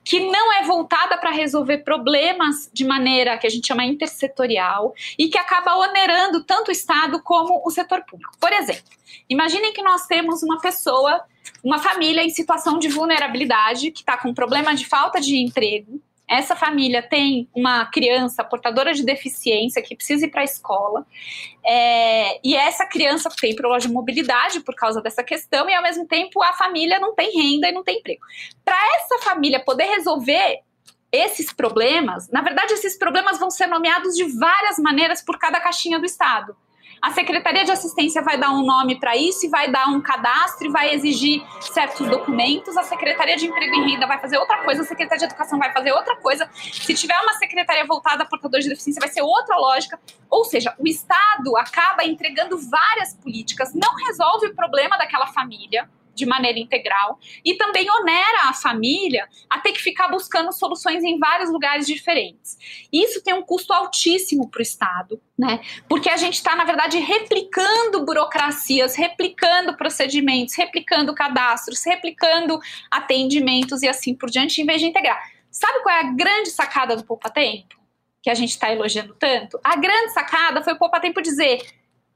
que não é voltada para resolver problemas de maneira que a gente chama intersetorial e que acaba onerando tanto o Estado como o setor público. Por exemplo, imaginem que nós temos uma pessoa, uma família em situação de vulnerabilidade, que está com problema de falta de emprego, essa família tem uma criança portadora de deficiência que precisa ir para a escola, é, e essa criança tem problema de mobilidade por causa dessa questão, e ao mesmo tempo a família não tem renda e não tem emprego. Para essa família poder resolver esses problemas, na verdade, esses problemas vão ser nomeados de várias maneiras por cada caixinha do Estado. A Secretaria de Assistência vai dar um nome para isso e vai dar um cadastro e vai exigir certos documentos. A Secretaria de Emprego e Renda vai fazer outra coisa, a Secretaria de Educação vai fazer outra coisa. Se tiver uma secretaria voltada a portadores de deficiência, vai ser outra lógica. Ou seja, o Estado acaba entregando várias políticas, não resolve o problema daquela família de maneira integral e também onera a família a ter que ficar buscando soluções em vários lugares diferentes. Isso tem um custo altíssimo para o Estado, né? Porque a gente está, na verdade, replicando burocracias, replicando procedimentos, replicando cadastros, replicando atendimentos e assim por diante, em vez de integrar. Sabe qual é a grande sacada do Poupa Tempo? Que a gente está elogiando tanto? A grande sacada foi o Poupa Tempo dizer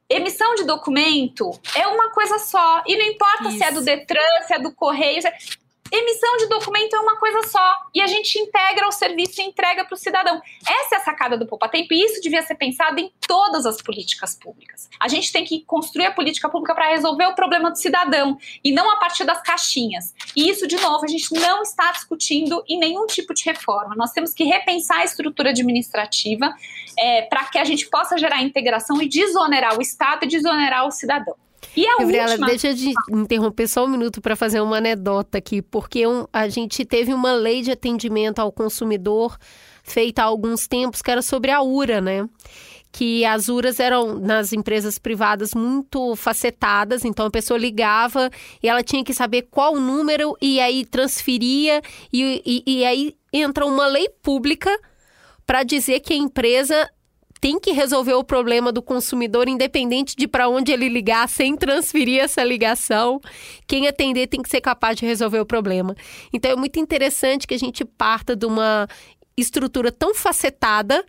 emissão de documento é uma coisa só. E não importa Isso. se é do Detran, se é do Correio. É... Emissão de documento é uma coisa só. E a gente integra o serviço e entrega para o cidadão. Essa é a sacada do Poupa Tempo e isso devia ser pensado em todas as políticas públicas. A gente tem que construir a política pública para resolver o problema do cidadão e não a partir das caixinhas. E isso, de novo, a gente não está discutindo em nenhum tipo de reforma. Nós temos que repensar a estrutura administrativa é, para que a gente possa gerar integração e desonerar o Estado e desonerar o cidadão. E a Gabriela, última... deixa de interromper só um minuto para fazer uma anedota aqui, porque um, a gente teve uma lei de atendimento ao consumidor feita há alguns tempos que era sobre a URA, né? que as URAs eram nas empresas privadas muito facetadas, então a pessoa ligava e ela tinha que saber qual número e aí transferia e, e, e aí entra uma lei pública para dizer que a empresa tem que resolver o problema do consumidor, independente de para onde ele ligar, sem transferir essa ligação. Quem atender tem que ser capaz de resolver o problema. Então é muito interessante que a gente parta de uma estrutura tão facetada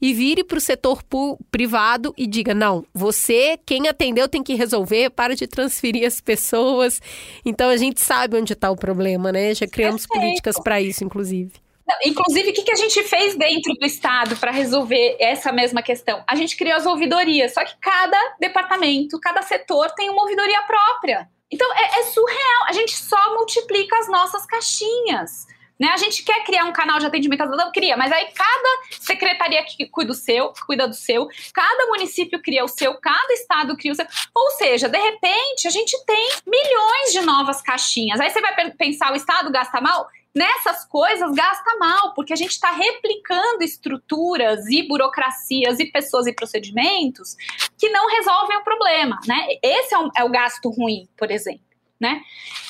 e vire para o setor privado e diga: não, você, quem atendeu, tem que resolver, para de transferir as pessoas. Então a gente sabe onde está o problema, né? Já criamos Perfeito. políticas para isso, inclusive. Inclusive, o que, que a gente fez dentro do Estado para resolver essa mesma questão? A gente criou as ouvidorias, só que cada departamento, cada setor tem uma ouvidoria própria. Então, é, é surreal. A gente só multiplica as nossas caixinhas. Né? A gente quer criar um canal de atendimento cidadão, cria, mas aí cada secretaria que cuida do seu, cuida do seu, cada município cria o seu, cada estado cria o seu. Ou seja, de repente, a gente tem milhões de novas caixinhas. Aí você vai pensar, o estado gasta mal? Nessas coisas gasta mal, porque a gente está replicando estruturas e burocracias e pessoas e procedimentos que não resolvem o problema, né? Esse é, um, é o gasto ruim, por exemplo. Né?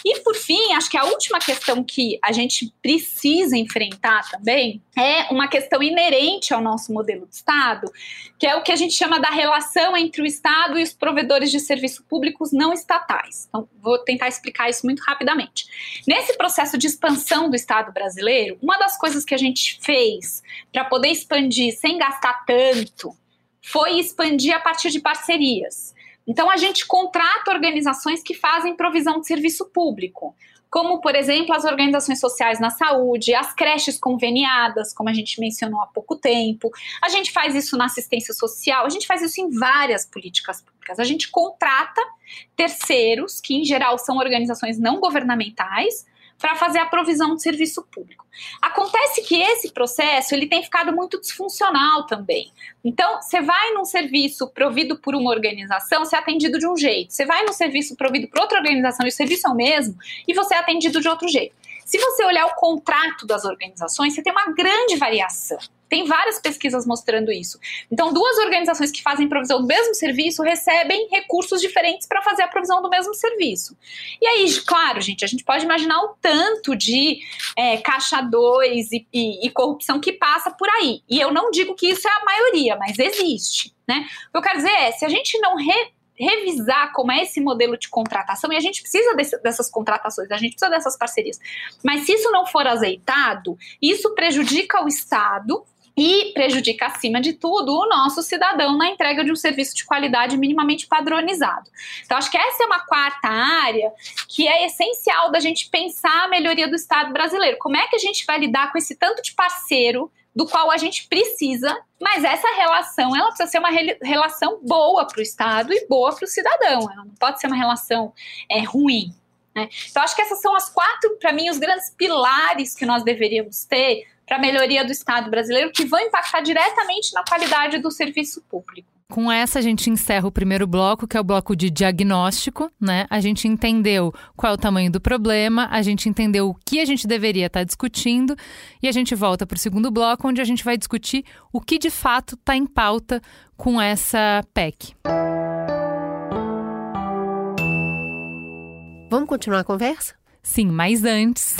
E por fim, acho que a última questão que a gente precisa enfrentar também é uma questão inerente ao nosso modelo de Estado, que é o que a gente chama da relação entre o Estado e os provedores de serviços públicos não estatais. Então, vou tentar explicar isso muito rapidamente. Nesse processo de expansão do Estado brasileiro, uma das coisas que a gente fez para poder expandir sem gastar tanto foi expandir a partir de parcerias. Então, a gente contrata organizações que fazem provisão de serviço público, como, por exemplo, as organizações sociais na saúde, as creches conveniadas, como a gente mencionou há pouco tempo. A gente faz isso na assistência social, a gente faz isso em várias políticas públicas. A gente contrata terceiros, que em geral são organizações não governamentais, para fazer a provisão de serviço público. Acontece que esse processo ele tem ficado muito disfuncional também. Então, você vai num serviço provido por uma organização, você é atendido de um jeito. Você vai no serviço provido por outra organização e o serviço é o mesmo, e você é atendido de outro jeito. Se você olhar o contrato das organizações, você tem uma grande variação. Tem várias pesquisas mostrando isso. Então, duas organizações que fazem provisão do mesmo serviço recebem recursos diferentes para fazer a provisão do mesmo serviço. E aí, claro, gente, a gente pode imaginar o tanto de é, caixa 2 e, e, e corrupção que passa por aí. E eu não digo que isso é a maioria, mas existe. Né? O que eu quero dizer é, se a gente não re revisar como é esse modelo de contratação, e a gente precisa desse, dessas contratações, a gente precisa dessas parcerias. Mas se isso não for azeitado, isso prejudica o Estado e prejudica, acima de tudo, o nosso cidadão na entrega de um serviço de qualidade minimamente padronizado. Então, acho que essa é uma quarta área que é essencial da gente pensar a melhoria do Estado brasileiro. Como é que a gente vai lidar com esse tanto de parceiro do qual a gente precisa, mas essa relação ela precisa ser uma re relação boa para o Estado e boa para o cidadão. Ela não pode ser uma relação é, ruim. Né? Então, acho que essas são as quatro, para mim, os grandes pilares que nós deveríamos ter para a melhoria do Estado brasileiro, que vão impactar diretamente na qualidade do serviço público. Com essa, a gente encerra o primeiro bloco, que é o bloco de diagnóstico, né? A gente entendeu qual é o tamanho do problema, a gente entendeu o que a gente deveria estar tá discutindo, e a gente volta para o segundo bloco, onde a gente vai discutir o que de fato está em pauta com essa PEC. Vamos continuar a conversa? Sim, mas antes.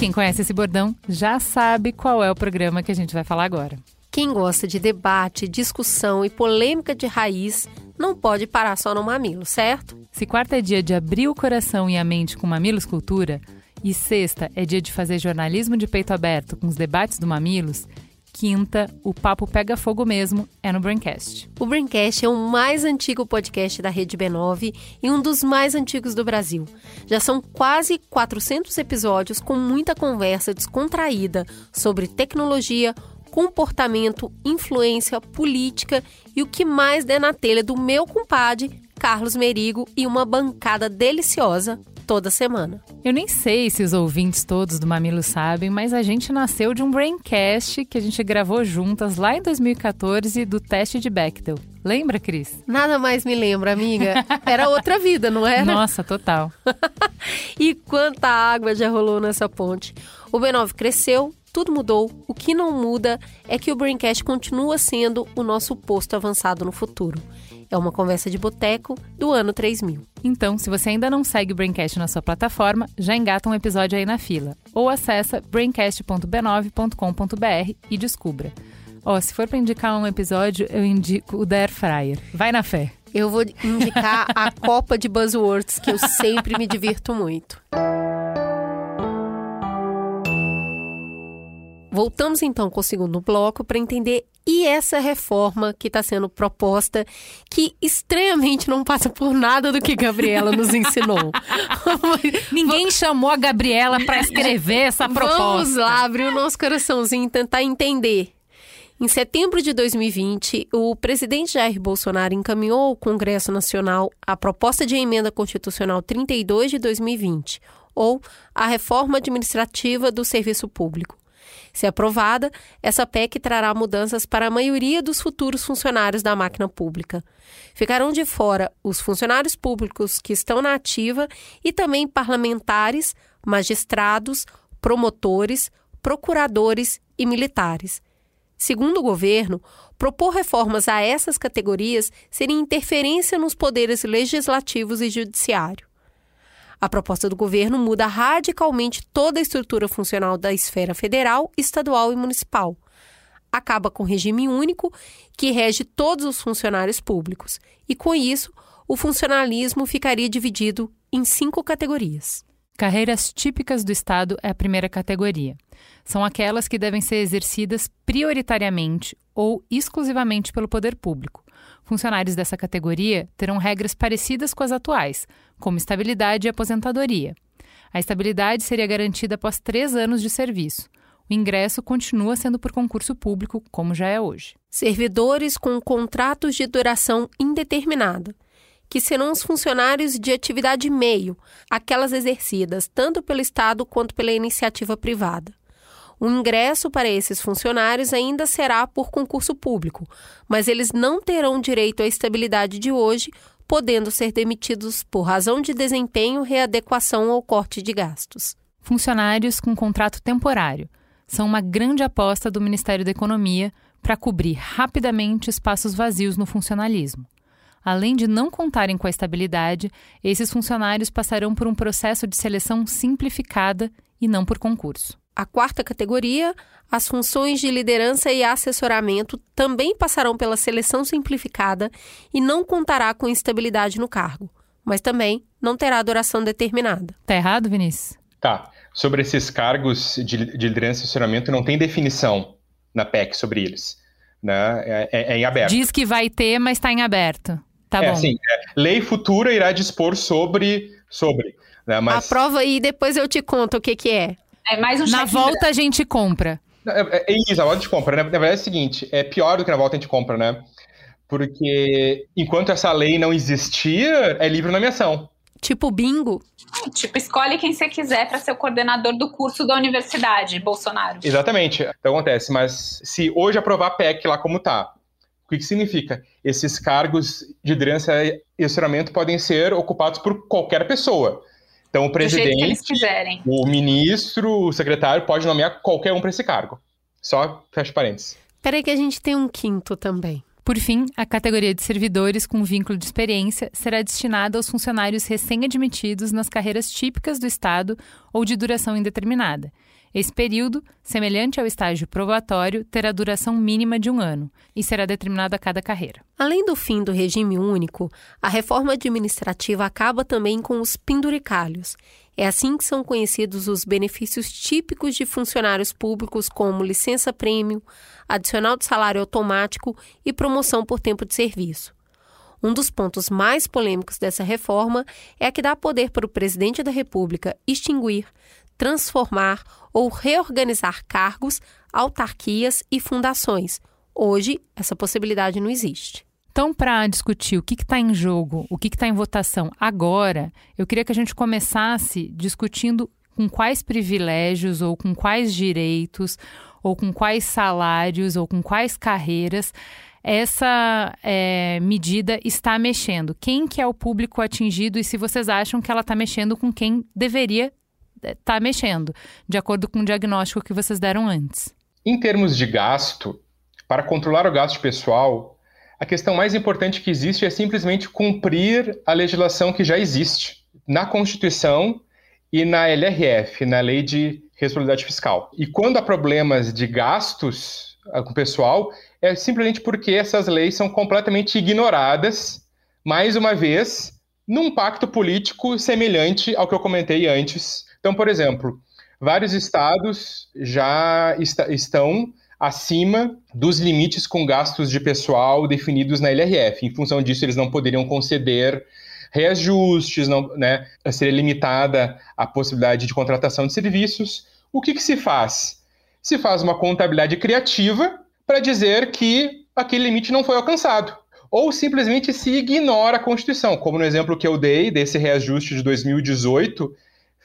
Quem conhece esse bordão já sabe qual é o programa que a gente vai falar agora. Quem gosta de debate, discussão e polêmica de raiz não pode parar só no mamilo, certo? Se quarta é dia de abrir o coração e a mente com Mamilos Cultura e sexta é dia de fazer jornalismo de peito aberto com os debates do Mamilos, quinta, o papo pega fogo mesmo, é no Braincast. O Braincast é o mais antigo podcast da Rede B9 e um dos mais antigos do Brasil. Já são quase 400 episódios com muita conversa descontraída sobre tecnologia, comportamento, influência, política e o que mais der na telha do meu compadre, Carlos Merigo, e uma bancada deliciosa toda semana. Eu nem sei se os ouvintes todos do Mamilo sabem, mas a gente nasceu de um Braincast que a gente gravou juntas lá em 2014 do teste de Bechdel. Lembra, Cris? Nada mais me lembra, amiga. Era outra vida, não era? Nossa, total. e quanta água já rolou nessa ponte. O B9 cresceu, tudo mudou. O que não muda é que o Braincast continua sendo o nosso posto avançado no futuro. É uma conversa de boteco do ano 3000. Então, se você ainda não segue o Braincast na sua plataforma, já engata um episódio aí na fila. Ou acessa braincast.b9.com.br e descubra. Ó, oh, se for para indicar um episódio, eu indico o da Air Fryer. Vai na fé. Eu vou indicar a Copa de Buzzwords, que eu sempre me divirto muito. Voltamos então com o segundo bloco para entender e essa reforma que está sendo proposta, que estranhamente não passa por nada do que Gabriela nos ensinou. Ninguém chamou a Gabriela para escrever essa proposta. Vamos lá, abrir o nosso coraçãozinho e tentar entender. Em setembro de 2020, o presidente Jair Bolsonaro encaminhou ao Congresso Nacional a proposta de emenda constitucional 32 de 2020, ou a reforma administrativa do serviço público. Se aprovada, essa PEC trará mudanças para a maioria dos futuros funcionários da máquina pública. Ficarão de fora os funcionários públicos que estão na ativa e também parlamentares, magistrados, promotores, procuradores e militares. Segundo o governo, propor reformas a essas categorias seria interferência nos poderes legislativos e judiciário. A proposta do governo muda radicalmente toda a estrutura funcional da esfera federal, estadual e municipal. Acaba com o regime único que rege todos os funcionários públicos, e com isso, o funcionalismo ficaria dividido em cinco categorias. Carreiras típicas do Estado é a primeira categoria. São aquelas que devem ser exercidas prioritariamente ou exclusivamente pelo poder público. Funcionários dessa categoria terão regras parecidas com as atuais, como estabilidade e aposentadoria. A estabilidade seria garantida após três anos de serviço. O ingresso continua sendo por concurso público, como já é hoje. Servidores com contratos de duração indeterminada, que serão os funcionários de atividade meio, aquelas exercidas tanto pelo Estado quanto pela iniciativa privada. O ingresso para esses funcionários ainda será por concurso público, mas eles não terão direito à estabilidade de hoje, podendo ser demitidos por razão de desempenho, readequação ou corte de gastos. Funcionários com contrato temporário são uma grande aposta do Ministério da Economia para cobrir rapidamente espaços vazios no funcionalismo. Além de não contarem com a estabilidade, esses funcionários passarão por um processo de seleção simplificada e não por concurso. A quarta categoria, as funções de liderança e assessoramento também passarão pela seleção simplificada e não contará com estabilidade no cargo, mas também não terá duração determinada. Tá errado, Vinícius? Tá. Sobre esses cargos de, de liderança e assessoramento, não tem definição na PEC sobre eles. Né? É, é, é em aberto. Diz que vai ter, mas está em aberto. Tá é, bom. Assim, é, lei futura irá dispor sobre. sobre né? mas... Aprova e depois eu te conto o que, que é. É mais um Na volta a gente compra. É, é, isso, a volta a gente compra. Né? Na verdade é o seguinte, é pior do que na volta a gente compra, né? Porque enquanto essa lei não existir, é livre nomeação. Tipo bingo? Tipo, escolhe quem você quiser para ser o coordenador do curso da universidade, Bolsonaro. Exatamente. Então acontece, mas se hoje aprovar a PEC lá como tá, o que, que significa? Esses cargos de liderança e assessoramento podem ser ocupados por qualquer pessoa. Então o presidente, o ministro, o secretário pode nomear qualquer um para esse cargo. Só fecha parênteses. Peraí que a gente tem um quinto também. Por fim, a categoria de servidores com vínculo de experiência será destinada aos funcionários recém-admitidos nas carreiras típicas do Estado ou de duração indeterminada. Esse período, semelhante ao estágio probatório, terá duração mínima de um ano e será determinado a cada carreira. Além do fim do regime único, a reforma administrativa acaba também com os penduricalhos. É assim que são conhecidos os benefícios típicos de funcionários públicos, como licença-prêmio, adicional de salário automático e promoção por tempo de serviço. Um dos pontos mais polêmicos dessa reforma é a que dá poder para o presidente da República extinguir, transformar ou reorganizar cargos, autarquias e fundações. Hoje, essa possibilidade não existe. Então, para discutir o que está em jogo, o que está em votação agora, eu queria que a gente começasse discutindo com quais privilégios ou com quais direitos ou com quais salários ou com quais carreiras essa é, medida está mexendo. Quem que é o público atingido e se vocês acham que ela está mexendo com quem deveria está mexendo, de acordo com o diagnóstico que vocês deram antes. Em termos de gasto, para controlar o gasto pessoal, a questão mais importante que existe é simplesmente cumprir a legislação que já existe na Constituição e na LRF, na Lei de Responsabilidade Fiscal. E quando há problemas de gastos ah, com o pessoal, é simplesmente porque essas leis são completamente ignoradas, mais uma vez, num pacto político semelhante ao que eu comentei antes então, por exemplo, vários estados já est estão acima dos limites com gastos de pessoal definidos na LRF. Em função disso, eles não poderiam conceder reajustes, não, né, seria limitada a possibilidade de contratação de serviços. O que, que se faz? Se faz uma contabilidade criativa para dizer que aquele limite não foi alcançado. Ou simplesmente se ignora a Constituição, como no exemplo que eu dei desse reajuste de 2018,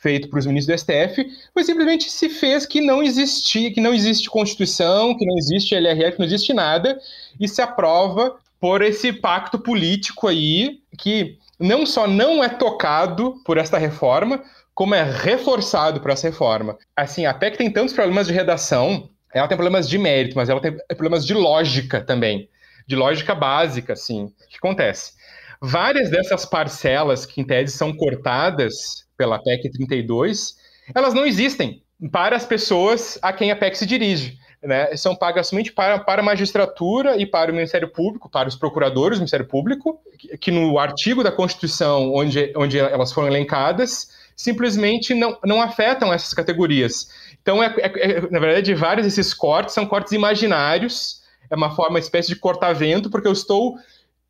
feito para os ministros do STF, foi simplesmente se fez que não existia, que não existe Constituição, que não existe LRF, que não existe nada, e se aprova por esse pacto político aí, que não só não é tocado por esta reforma, como é reforçado por essa reforma. Assim, a PEC tem tantos problemas de redação, ela tem problemas de mérito, mas ela tem problemas de lógica também, de lógica básica, assim. O que acontece? Várias dessas parcelas que, em tese, são cortadas pela PEC 32, elas não existem para as pessoas a quem a PEC se dirige. Né, são pagas somente para, para a magistratura e para o Ministério Público, para os procuradores do Ministério Público, que, que no artigo da Constituição onde, onde elas foram elencadas, simplesmente não, não afetam essas categorias. Então, é, é, é, na verdade, vários desses cortes são cortes imaginários, é uma forma, uma espécie de corta-vento, porque eu estou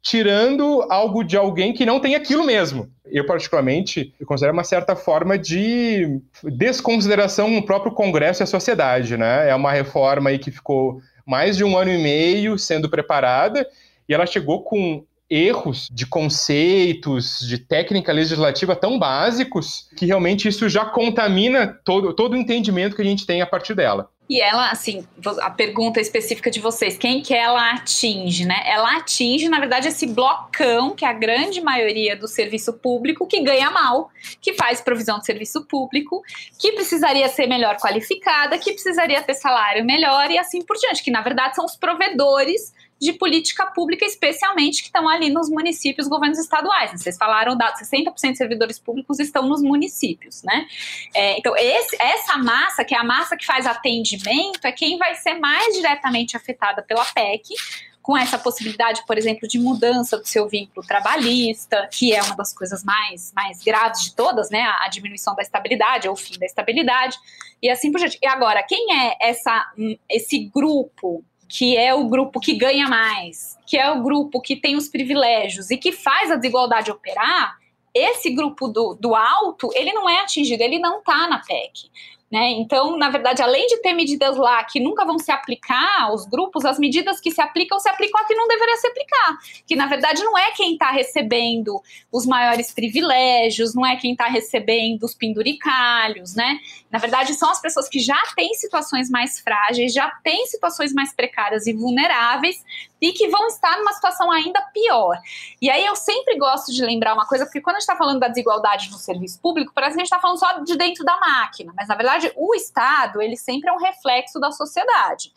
tirando algo de alguém que não tem aquilo mesmo. Eu, particularmente, eu considero uma certa forma de desconsideração no próprio Congresso e a sociedade, né? É uma reforma aí que ficou mais de um ano e meio sendo preparada e ela chegou com erros de conceitos, de técnica legislativa tão básicos que realmente isso já contamina todo, todo o entendimento que a gente tem a partir dela. E ela, assim, a pergunta específica de vocês, quem que ela atinge, né? Ela atinge, na verdade, esse blocão, que é a grande maioria do serviço público, que ganha mal, que faz provisão de serviço público, que precisaria ser melhor qualificada, que precisaria ter salário melhor e assim por diante, que na verdade são os provedores de política pública, especialmente que estão ali nos municípios, governos estaduais. Né? Vocês falaram da 60% de servidores públicos estão nos municípios, né? É, então, esse, essa massa, que é a massa que faz atendimento, é quem vai ser mais diretamente afetada pela PEC, com essa possibilidade, por exemplo, de mudança do seu vínculo trabalhista, que é uma das coisas mais, mais graves de todas, né? A diminuição da estabilidade, ou o fim da estabilidade, e assim por diante. E agora, quem é essa, esse grupo que é o grupo que ganha mais, que é o grupo que tem os privilégios e que faz a desigualdade operar, esse grupo do, do alto, ele não é atingido, ele não está na PEC. Né? Então, na verdade, além de ter medidas lá que nunca vão se aplicar aos grupos, as medidas que se aplicam se aplicam a que não deveria se aplicar. Que, na verdade, não é quem está recebendo os maiores privilégios, não é quem está recebendo os penduricalhos, né? Na verdade, são as pessoas que já têm situações mais frágeis, já têm situações mais precárias e vulneráveis e que vão estar numa situação ainda pior. E aí eu sempre gosto de lembrar uma coisa, porque quando a gente está falando da desigualdade no serviço público, parece que a gente está falando só de dentro da máquina, mas na verdade o Estado ele sempre é um reflexo da sociedade.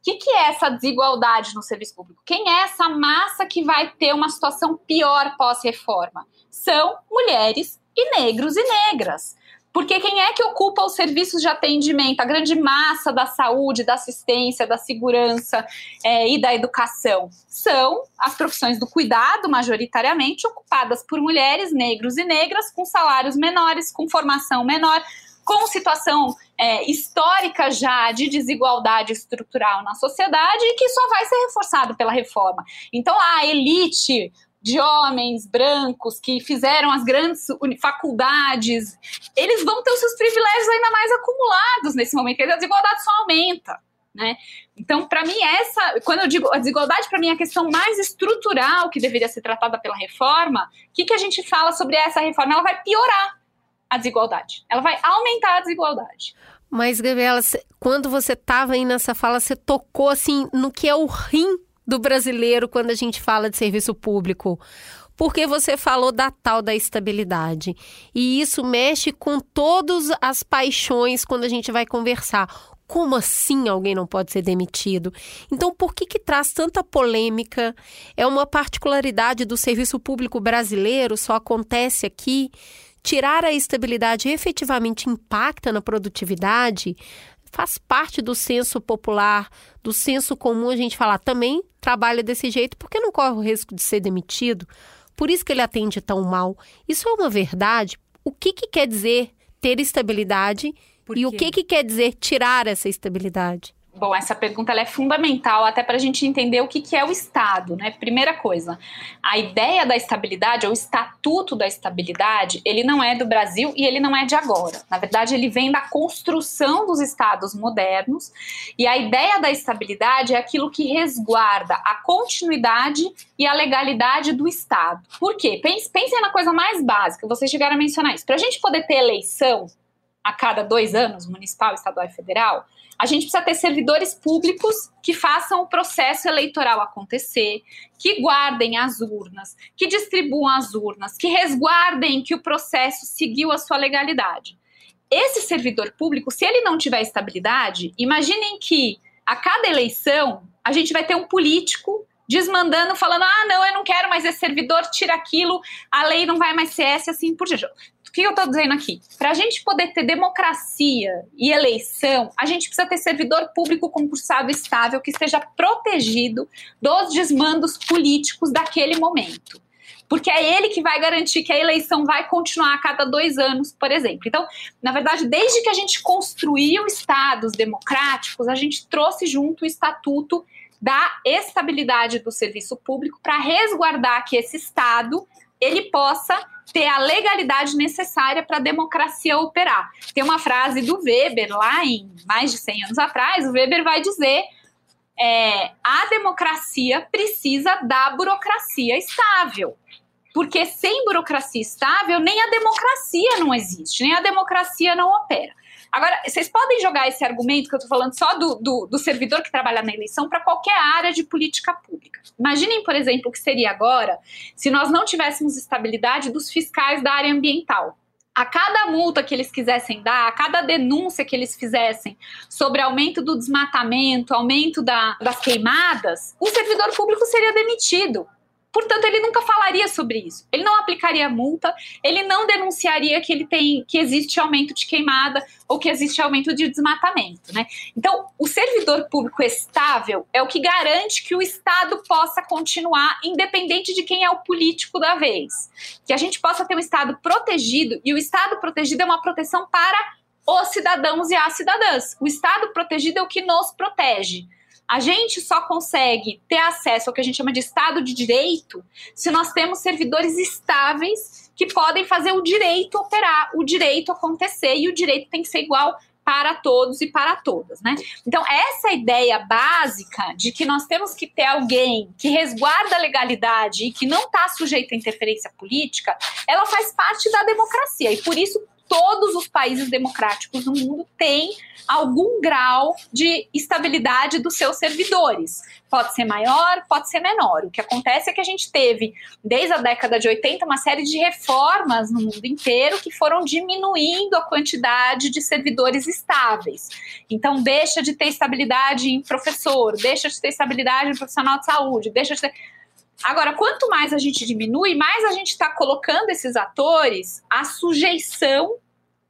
O que, que, é essa desigualdade no serviço público? Quem é essa massa que vai ter uma situação pior pós-reforma? São mulheres e negros e negras. Porque quem é que ocupa os serviços de atendimento, a grande massa da saúde, da assistência, da segurança é, e da educação? São as profissões do cuidado, majoritariamente, ocupadas por mulheres, negros e negras, com salários menores, com formação menor, com situação é, histórica já de desigualdade estrutural na sociedade e que só vai ser reforçado pela reforma. Então, a elite de homens brancos que fizeram as grandes faculdades, eles vão ter os seus privilégios ainda mais acumulados nesse momento, porque a desigualdade só aumenta. Né? Então, para mim, essa, quando eu digo a desigualdade, para mim é a questão mais estrutural que deveria ser tratada pela reforma. O que, que a gente fala sobre essa reforma? Ela vai piorar a desigualdade, ela vai aumentar a desigualdade. Mas, Gabriela, quando você estava aí nessa fala, você tocou assim no que é o rim do brasileiro quando a gente fala de serviço público. Porque você falou da tal da estabilidade. E isso mexe com todas as paixões quando a gente vai conversar. Como assim alguém não pode ser demitido? Então, por que, que traz tanta polêmica? É uma particularidade do serviço público brasileiro, só acontece aqui. Tirar a estabilidade efetivamente impacta na produtividade? Faz parte do senso popular, do senso comum a gente falar também trabalha desse jeito porque não corre o risco de ser demitido. Por isso que ele atende tão mal. Isso é uma verdade? O que, que quer dizer ter estabilidade e o que, que quer dizer tirar essa estabilidade? Bom, essa pergunta é fundamental até para a gente entender o que, que é o Estado, né? Primeira coisa, a ideia da estabilidade, ou o estatuto da estabilidade, ele não é do Brasil e ele não é de agora. Na verdade, ele vem da construção dos Estados modernos e a ideia da estabilidade é aquilo que resguarda a continuidade e a legalidade do Estado. Por quê? Pensem na coisa mais básica, vocês chegaram a mencionar isso. Para a gente poder ter eleição a cada dois anos, municipal, estadual e federal, a gente precisa ter servidores públicos que façam o processo eleitoral acontecer, que guardem as urnas, que distribuam as urnas, que resguardem que o processo seguiu a sua legalidade. esse servidor público, se ele não tiver estabilidade, imaginem que a cada eleição a gente vai ter um político desmandando, falando: ah, não, eu não quero mais esse servidor, tira aquilo, a lei não vai mais ser essa, assim por diante. O que eu estou dizendo aqui? Para a gente poder ter democracia e eleição, a gente precisa ter servidor público concursado estável que esteja protegido dos desmandos políticos daquele momento porque é ele que vai garantir que a eleição vai continuar a cada dois anos, por exemplo. Então, na verdade, desde que a gente construiu estados democráticos, a gente trouxe junto o estatuto da estabilidade do serviço público para resguardar que esse estado ele possa ter a legalidade necessária para a democracia operar. Tem uma frase do Weber lá em mais de 100 anos atrás, o Weber vai dizer é, a democracia precisa da burocracia estável. Porque sem burocracia estável, nem a democracia não existe, nem a democracia não opera. Agora, vocês podem jogar esse argumento que eu estou falando só do, do, do, servidor que trabalha na eleição para qualquer área de política pública. Imaginem, por exemplo, o que seria agora se nós não tivéssemos estabilidade dos fiscais da área ambiental. A cada multa que eles quisessem dar, a cada denúncia que eles fizessem sobre aumento do desmatamento, aumento da, das queimadas, o servidor público seria demitido. Portanto, ele nunca falaria sobre isso. Ele não aplicaria multa, ele não denunciaria que ele tem que existe aumento de queimada ou que existe aumento de desmatamento, né? Então, o servidor público estável é o que garante que o Estado possa continuar independente de quem é o político da vez. Que a gente possa ter um Estado protegido e o Estado protegido é uma proteção para os cidadãos e as cidadãs. O Estado protegido é o que nos protege. A gente só consegue ter acesso ao que a gente chama de Estado de Direito se nós temos servidores estáveis que podem fazer o direito operar, o direito acontecer e o direito tem que ser igual para todos e para todas, né? Então, essa ideia básica de que nós temos que ter alguém que resguarda a legalidade e que não está sujeito a interferência política, ela faz parte da democracia e por isso todos os países democráticos do mundo têm algum grau de estabilidade dos seus servidores. Pode ser maior, pode ser menor. O que acontece é que a gente teve, desde a década de 80, uma série de reformas no mundo inteiro que foram diminuindo a quantidade de servidores estáveis. Então, deixa de ter estabilidade em professor, deixa de ter estabilidade em profissional de saúde, deixa de ter Agora, quanto mais a gente diminui, mais a gente está colocando esses atores à sujeição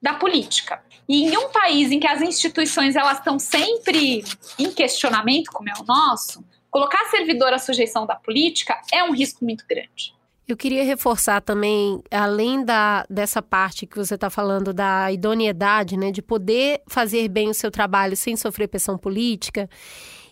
da política. E em um país em que as instituições elas estão sempre em questionamento, como é o nosso, colocar servidor à sujeição da política é um risco muito grande. Eu queria reforçar também, além da, dessa parte que você está falando da idoneidade, né, de poder fazer bem o seu trabalho sem sofrer pressão política,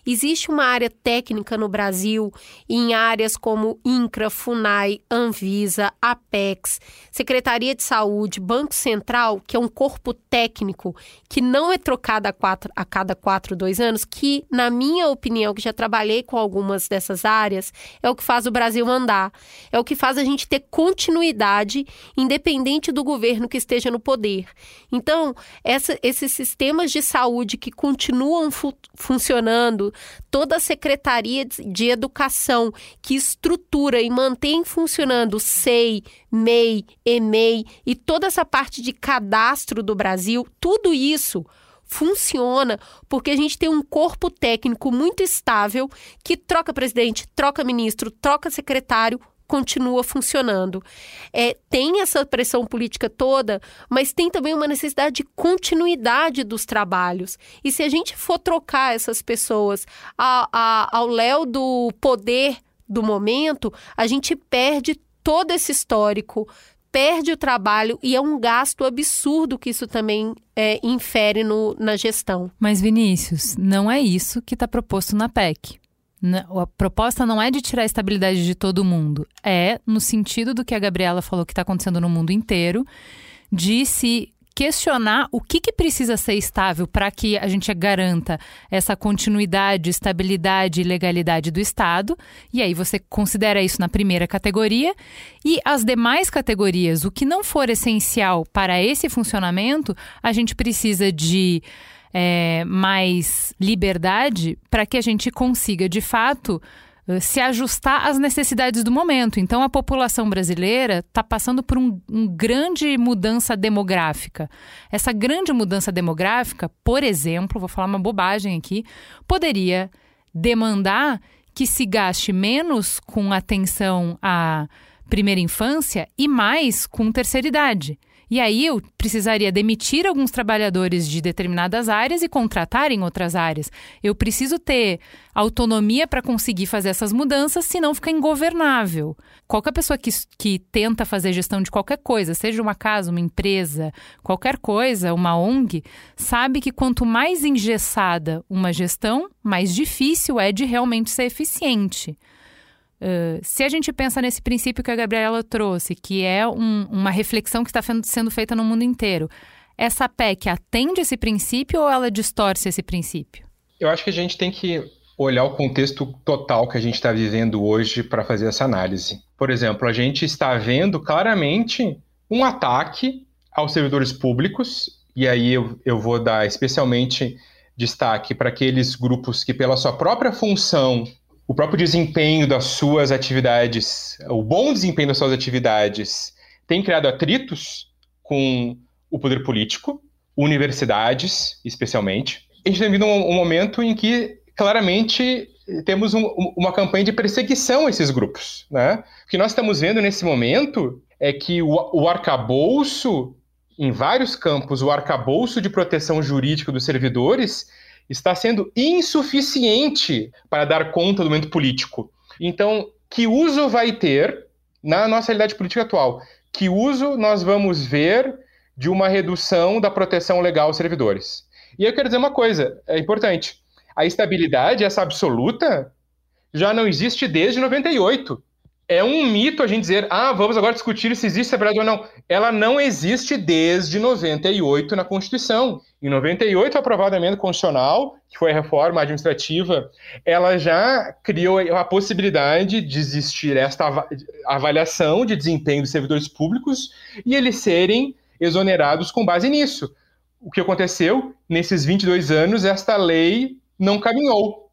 Existe uma área técnica no Brasil em áreas como INCRA, FUNAI, Anvisa, APEX, Secretaria de Saúde, Banco Central, que é um corpo técnico que não é trocado a, quatro, a cada quatro, dois anos, que, na minha opinião, que já trabalhei com algumas dessas áreas, é o que faz o Brasil andar. É o que faz a gente ter continuidade, independente do governo que esteja no poder. Então, essa, esses sistemas de saúde que continuam fu funcionando, toda a Secretaria de Educação que estrutura e mantém funcionando SEI, MEI, EMEI e toda essa parte de cadastro do Brasil, tudo isso funciona porque a gente tem um corpo técnico muito estável que troca presidente, troca ministro, troca secretário continua funcionando. É, tem essa pressão política toda, mas tem também uma necessidade de continuidade dos trabalhos. E se a gente for trocar essas pessoas a, a, ao léu do poder do momento, a gente perde todo esse histórico, perde o trabalho e é um gasto absurdo que isso também é, infere no, na gestão. Mas, Vinícius, não é isso que está proposto na PEC. A proposta não é de tirar a estabilidade de todo mundo, é no sentido do que a Gabriela falou que está acontecendo no mundo inteiro, de se questionar o que, que precisa ser estável para que a gente garanta essa continuidade, estabilidade e legalidade do Estado. E aí você considera isso na primeira categoria. E as demais categorias, o que não for essencial para esse funcionamento, a gente precisa de é, mais liberdade para que a gente consiga, de fato, se ajustar às necessidades do momento. Então, a população brasileira está passando por uma um grande mudança demográfica. Essa grande mudança demográfica, por exemplo, vou falar uma bobagem aqui, poderia demandar que se gaste menos com atenção à primeira infância e mais com terceira idade. E aí eu precisaria demitir alguns trabalhadores de determinadas áreas e contratar em outras áreas. Eu preciso ter autonomia para conseguir fazer essas mudanças, senão fica ingovernável. Qualquer pessoa que, que tenta fazer gestão de qualquer coisa, seja uma casa, uma empresa, qualquer coisa, uma ONG, sabe que quanto mais engessada uma gestão, mais difícil é de realmente ser eficiente. Uh, se a gente pensa nesse princípio que a Gabriela trouxe, que é um, uma reflexão que está sendo feita no mundo inteiro, essa PEC atende esse princípio ou ela distorce esse princípio? Eu acho que a gente tem que olhar o contexto total que a gente está vivendo hoje para fazer essa análise. Por exemplo, a gente está vendo claramente um ataque aos servidores públicos, e aí eu, eu vou dar especialmente destaque para aqueles grupos que, pela sua própria função o próprio desempenho das suas atividades, o bom desempenho das suas atividades, tem criado atritos com o poder político, universidades, especialmente. A gente tem vindo um, um momento em que, claramente, temos um, uma campanha de perseguição a esses grupos. Né? O que nós estamos vendo nesse momento é que o, o arcabouço, em vários campos, o arcabouço de proteção jurídica dos servidores está sendo insuficiente para dar conta do momento político. Então, que uso vai ter na nossa realidade política atual? Que uso nós vamos ver de uma redução da proteção legal aos servidores? E eu quero dizer uma coisa, é importante. A estabilidade, essa absoluta, já não existe desde 98 é um mito a gente dizer, ah, vamos agora discutir se existe estabilidade ou não. Ela não existe desde 98 na Constituição. Em 98, aprovada a emenda constitucional, que foi a reforma administrativa, ela já criou a possibilidade de existir esta avaliação de desempenho dos servidores públicos e eles serem exonerados com base nisso. O que aconteceu? Nesses 22 anos, esta lei não caminhou.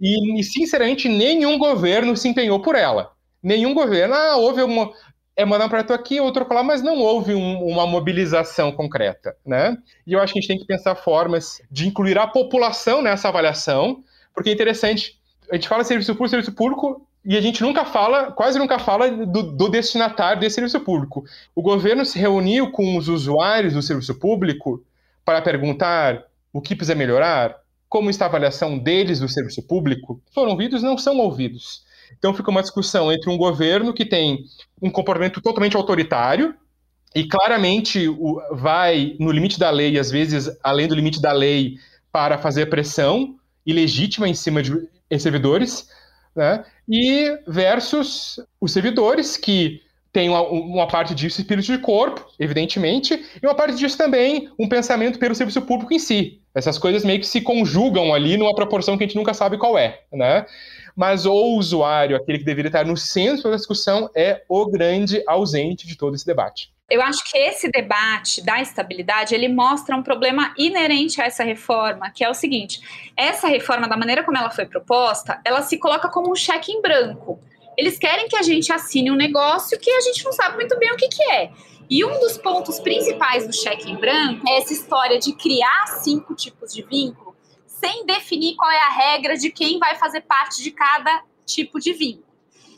E, sinceramente, nenhum governo se empenhou por ela nenhum governo, ah, houve uma, é mandar um projeto aqui, outro lá, mas não houve um, uma mobilização concreta, né? E eu acho que a gente tem que pensar formas de incluir a população nessa avaliação, porque é interessante, a gente fala serviço público, serviço público, e a gente nunca fala, quase nunca fala do, do destinatário desse serviço público. O governo se reuniu com os usuários do serviço público para perguntar o que precisa melhorar, como está a avaliação deles do serviço público. Foram ouvidos, não são ouvidos. Então fica uma discussão entre um governo que tem um comportamento totalmente autoritário e claramente vai no limite da lei, às vezes além do limite da lei, para fazer pressão ilegítima em cima de servidores, né? e versus os servidores que tem uma, uma, parte disso espírito de corpo, evidentemente, e uma parte disso também um pensamento pelo serviço público em si. Essas coisas meio que se conjugam ali numa proporção que a gente nunca sabe qual é, né? Mas o usuário, aquele que deveria estar no centro da discussão, é o grande ausente de todo esse debate. Eu acho que esse debate da estabilidade, ele mostra um problema inerente a essa reforma, que é o seguinte, essa reforma, da maneira como ela foi proposta, ela se coloca como um cheque em branco. Eles querem que a gente assine um negócio que a gente não sabe muito bem o que, que é. E um dos pontos principais do cheque em branco é essa história de criar cinco tipos de vínculo sem definir qual é a regra de quem vai fazer parte de cada tipo de vínculo.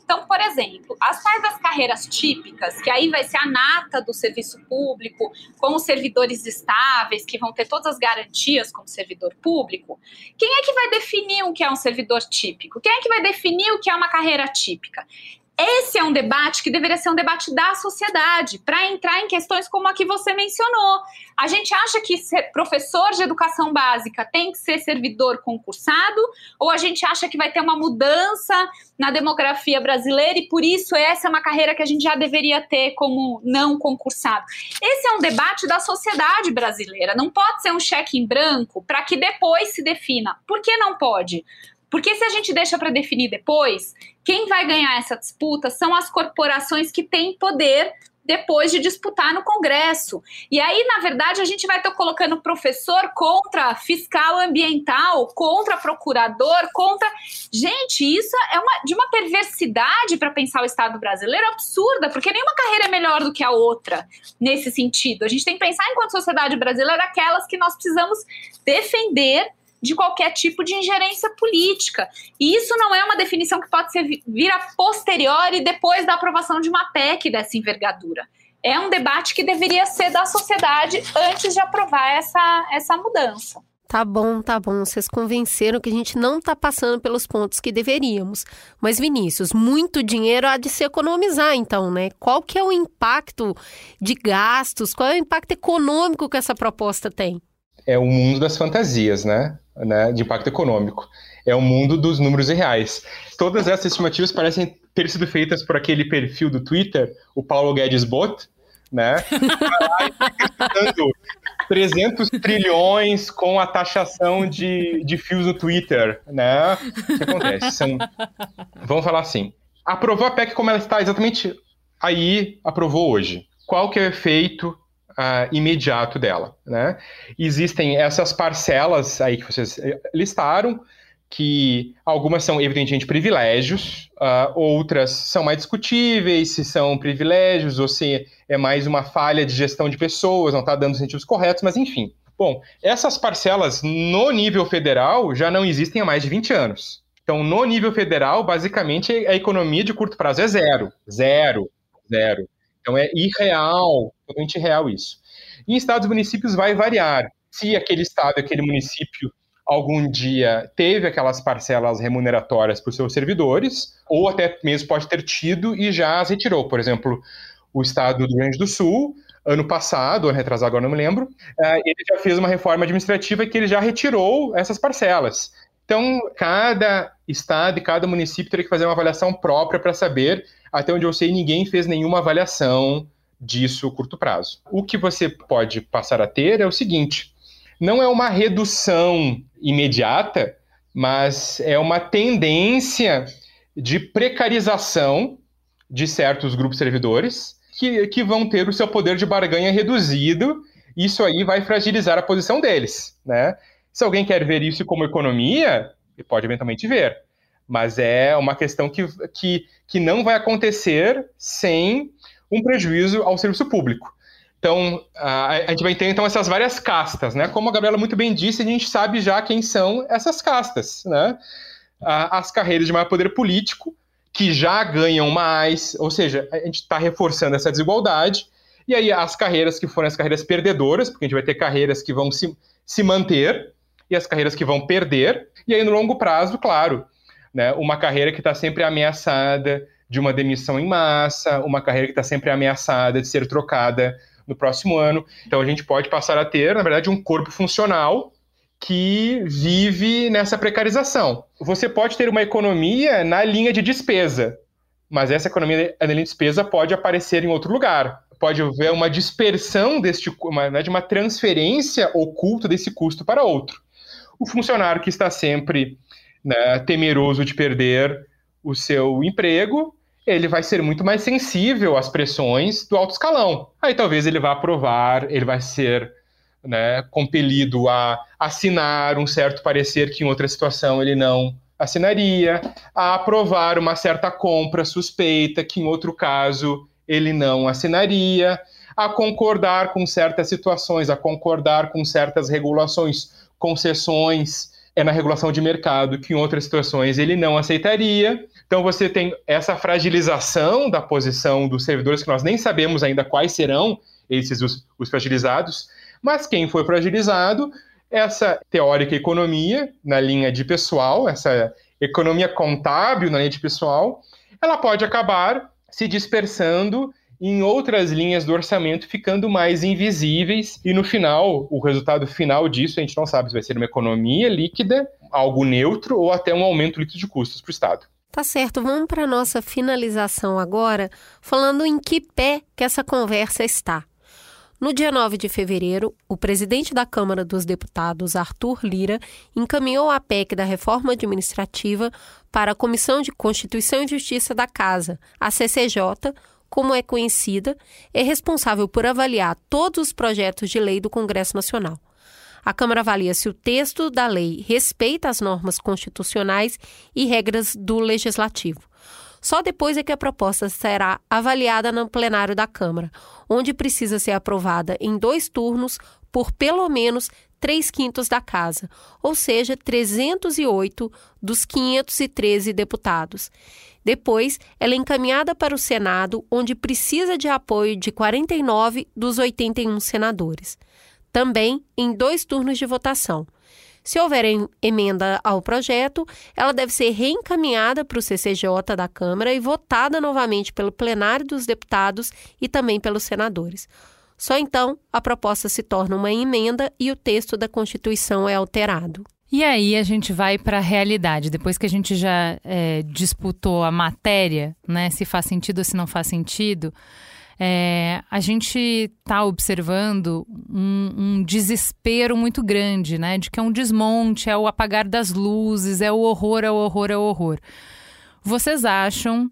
Então, por exemplo, as tais das carreiras típicas, que aí vai ser a nata do serviço público, com os servidores estáveis, que vão ter todas as garantias como servidor público, quem é que vai definir o que é um servidor típico? Quem é que vai definir o que é uma carreira típica? Esse é um debate que deveria ser um debate da sociedade, para entrar em questões como a que você mencionou. A gente acha que professor de educação básica tem que ser servidor concursado, ou a gente acha que vai ter uma mudança na demografia brasileira e por isso essa é uma carreira que a gente já deveria ter como não concursado. Esse é um debate da sociedade brasileira. Não pode ser um cheque em branco para que depois se defina. Por que não pode? Porque se a gente deixa para definir depois, quem vai ganhar essa disputa são as corporações que têm poder depois de disputar no Congresso. E aí, na verdade, a gente vai estar colocando professor contra fiscal ambiental, contra procurador, contra. Gente, isso é uma, de uma perversidade para pensar o Estado brasileiro absurda, porque nenhuma carreira é melhor do que a outra nesse sentido. A gente tem que pensar, enquanto sociedade brasileira, aquelas que nós precisamos defender de qualquer tipo de ingerência política. E isso não é uma definição que pode ser vir a posteriori depois da aprovação de uma PEC dessa envergadura. É um debate que deveria ser da sociedade antes de aprovar essa, essa mudança. Tá bom, tá bom. Vocês convenceram que a gente não está passando pelos pontos que deveríamos. Mas, Vinícius, muito dinheiro há de se economizar, então, né? Qual que é o impacto de gastos? Qual é o impacto econômico que essa proposta tem? É o mundo das fantasias, né? Né, de impacto econômico. É o mundo dos números reais. Todas essas estimativas parecem ter sido feitas por aquele perfil do Twitter, o Paulo Guedes Bot, né? 300 trilhões com a taxação de, de fios no Twitter, né? O que acontece? São, vamos falar assim. Aprovou a PEC como ela está exatamente aí, aprovou hoje. Qual que é o efeito uh, imediato dela. Né? Existem essas parcelas aí que vocês eh, listaram, que algumas são evidentemente privilégios, uh, outras são mais discutíveis se são privilégios ou se é mais uma falha de gestão de pessoas, não está dando os incentivos corretos, mas enfim. Bom, essas parcelas no nível federal já não existem há mais de 20 anos. Então, no nível federal, basicamente, a economia de curto prazo é zero. Zero. Zero. Então é irreal, totalmente irreal isso. Em estados e municípios vai variar. Se aquele estado, aquele município algum dia teve aquelas parcelas remuneratórias para os seus servidores, ou até mesmo pode ter tido e já as retirou. Por exemplo, o estado do Rio Grande do Sul, ano passado, ano retrasado, agora não me lembro, eh, ele já fez uma reforma administrativa que ele já retirou essas parcelas. Então, cada estado e cada município teria que fazer uma avaliação própria para saber até onde eu sei, ninguém fez nenhuma avaliação disso curto prazo. O que você pode passar a ter é o seguinte: não é uma redução imediata, mas é uma tendência de precarização de certos grupos servidores que, que vão ter o seu poder de barganha reduzido. Isso aí vai fragilizar a posição deles, né? Se alguém quer ver isso como economia, pode eventualmente ver mas é uma questão que, que, que não vai acontecer sem um prejuízo ao serviço público. Então, a, gente vai ter então essas várias castas, né? Como a Gabriela muito bem disse, a gente sabe já quem são essas castas, né? as carreiras de maior poder político, que já ganham mais, ou seja, a gente está reforçando essa desigualdade, e aí as carreiras que foram as carreiras perdedoras, porque a gente vai ter carreiras que vão se, se manter, e as carreiras que vão perder, e aí no longo prazo, claro, né? Uma carreira que está sempre ameaçada de uma demissão em massa, uma carreira que está sempre ameaçada de ser trocada no próximo ano. Então a gente pode passar a ter, na verdade, um corpo funcional que vive nessa precarização. Você pode ter uma economia na linha de despesa, mas essa economia na linha de despesa pode aparecer em outro lugar. Pode haver uma dispersão deste, uma, né, de uma transferência oculta desse custo para outro. O funcionário que está sempre né, temeroso de perder o seu emprego, ele vai ser muito mais sensível às pressões do alto escalão. Aí talvez ele vá aprovar, ele vai ser né, compelido a assinar um certo parecer que em outra situação ele não assinaria, a aprovar uma certa compra suspeita que em outro caso ele não assinaria, a concordar com certas situações, a concordar com certas regulações, concessões é na regulação de mercado, que em outras situações ele não aceitaria. Então você tem essa fragilização da posição dos servidores, que nós nem sabemos ainda quais serão esses os, os fragilizados, mas quem foi fragilizado, essa teórica economia na linha de pessoal, essa economia contábil na linha de pessoal, ela pode acabar se dispersando em outras linhas do orçamento ficando mais invisíveis e no final, o resultado final disso a gente não sabe se vai ser uma economia líquida, algo neutro ou até um aumento líquido de custos para o Estado. Tá certo, vamos para a nossa finalização agora, falando em que pé que essa conversa está. No dia 9 de fevereiro, o presidente da Câmara dos Deputados, Arthur Lira, encaminhou a PEC da reforma administrativa para a Comissão de Constituição e Justiça da Casa, a CCJ, como é conhecida, é responsável por avaliar todos os projetos de lei do Congresso Nacional. A Câmara avalia se o texto da lei respeita as normas constitucionais e regras do legislativo. Só depois é que a proposta será avaliada no plenário da Câmara, onde precisa ser aprovada em dois turnos por pelo menos três quintos da casa, ou seja, 308 dos 513 deputados. Depois, ela é encaminhada para o Senado, onde precisa de apoio de 49 dos 81 senadores. Também em dois turnos de votação. Se houver emenda ao projeto, ela deve ser reencaminhada para o CCJ da Câmara e votada novamente pelo plenário dos deputados e também pelos senadores. Só então a proposta se torna uma emenda e o texto da Constituição é alterado. E aí a gente vai para a realidade. Depois que a gente já é, disputou a matéria, né, se faz sentido ou se não faz sentido, é, a gente está observando um, um, desespero muito grande, né? De que é um desmonte, é o apagar das luzes, é o horror, é o horror, é o horror. Vocês acham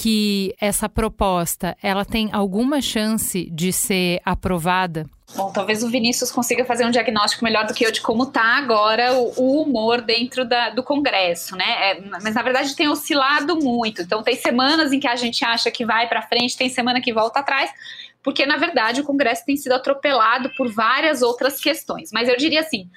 que essa proposta ela tem alguma chance de ser aprovada? Bom, talvez o Vinícius consiga fazer um diagnóstico melhor do que eu de como está agora o, o, humor dentro da, do Congresso, né? É, mas na verdade tem oscilado muito. Então tem semanas em que a gente acha que vai para frente, tem semana que volta atrás, porque na verdade o Congresso tem sido atropelado por várias outras questões. Mas eu diria assim,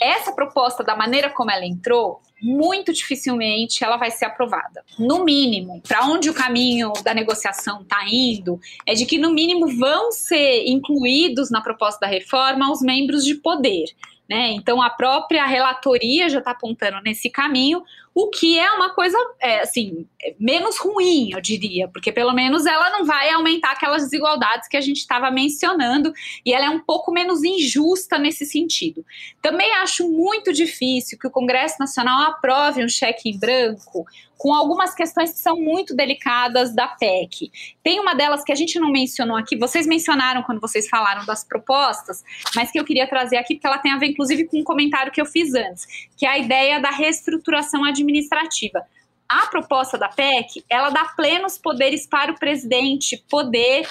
essa proposta, da maneira como ela entrou, muito dificilmente ela vai ser aprovada. No mínimo, para onde o caminho da negociação está indo, é de que, no mínimo, vão ser incluídos na proposta da reforma os membros de poder. Né? Então, a própria relatoria já está apontando nesse caminho, o que é uma coisa, é, assim, menos ruim, eu diria, porque pelo menos ela não vai aumentar aquelas desigualdades que a gente estava mencionando e ela é um pouco menos injusta nesse sentido. Também acho muito difícil que o Congresso Nacional aprove um cheque em branco com algumas questões que são muito delicadas da PEC. Tem uma delas que a gente não mencionou aqui, vocês mencionaram quando vocês falaram das propostas, mas que eu queria trazer aqui porque ela tem a ver inclusive com um comentário que eu fiz antes, que é a ideia da reestruturação administrativa. A proposta da PEC, ela dá plenos poderes para o presidente poder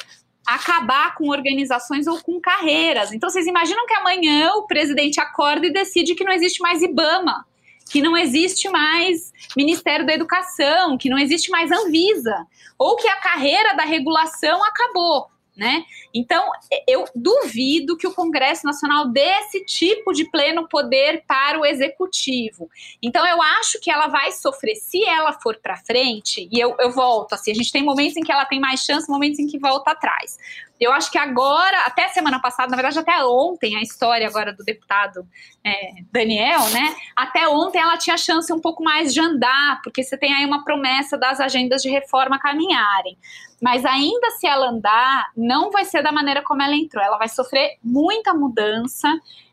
acabar com organizações ou com carreiras. Então, vocês imaginam que amanhã o presidente acorda e decide que não existe mais IBAMA, que não existe mais Ministério da Educação, que não existe mais Anvisa, ou que a carreira da regulação acabou né? Então, eu duvido que o Congresso Nacional dê esse tipo de pleno poder para o executivo. Então, eu acho que ela vai sofrer, se ela for para frente, e eu, eu volto, assim, a gente tem momentos em que ela tem mais chance, momentos em que volta atrás. Eu acho que agora, até semana passada, na verdade, até ontem, a história agora do deputado é, Daniel, né? Até ontem ela tinha chance um pouco mais de andar, porque você tem aí uma promessa das agendas de reforma caminharem. Mas ainda se ela andar, não vai ser da maneira como ela entrou. Ela vai sofrer muita mudança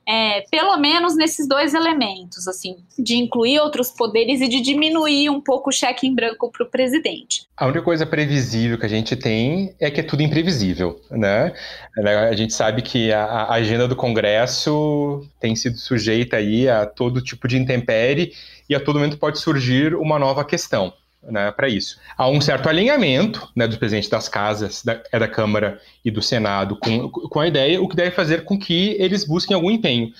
é, pelo menos nesses dois elementos, assim, de incluir outros poderes e de diminuir um pouco o cheque em branco para o presidente. A única coisa previsível que a gente tem é que é tudo imprevisível, né? A gente sabe que a, a agenda do Congresso tem sido sujeita aí a todo tipo de intempérie e a todo momento pode surgir uma nova questão né, para isso. Há um certo alinhamento né, dos presidentes das casas, da, é da Câmara e do Senado, com, com a ideia, o que deve fazer com que eles busquem algum empenho.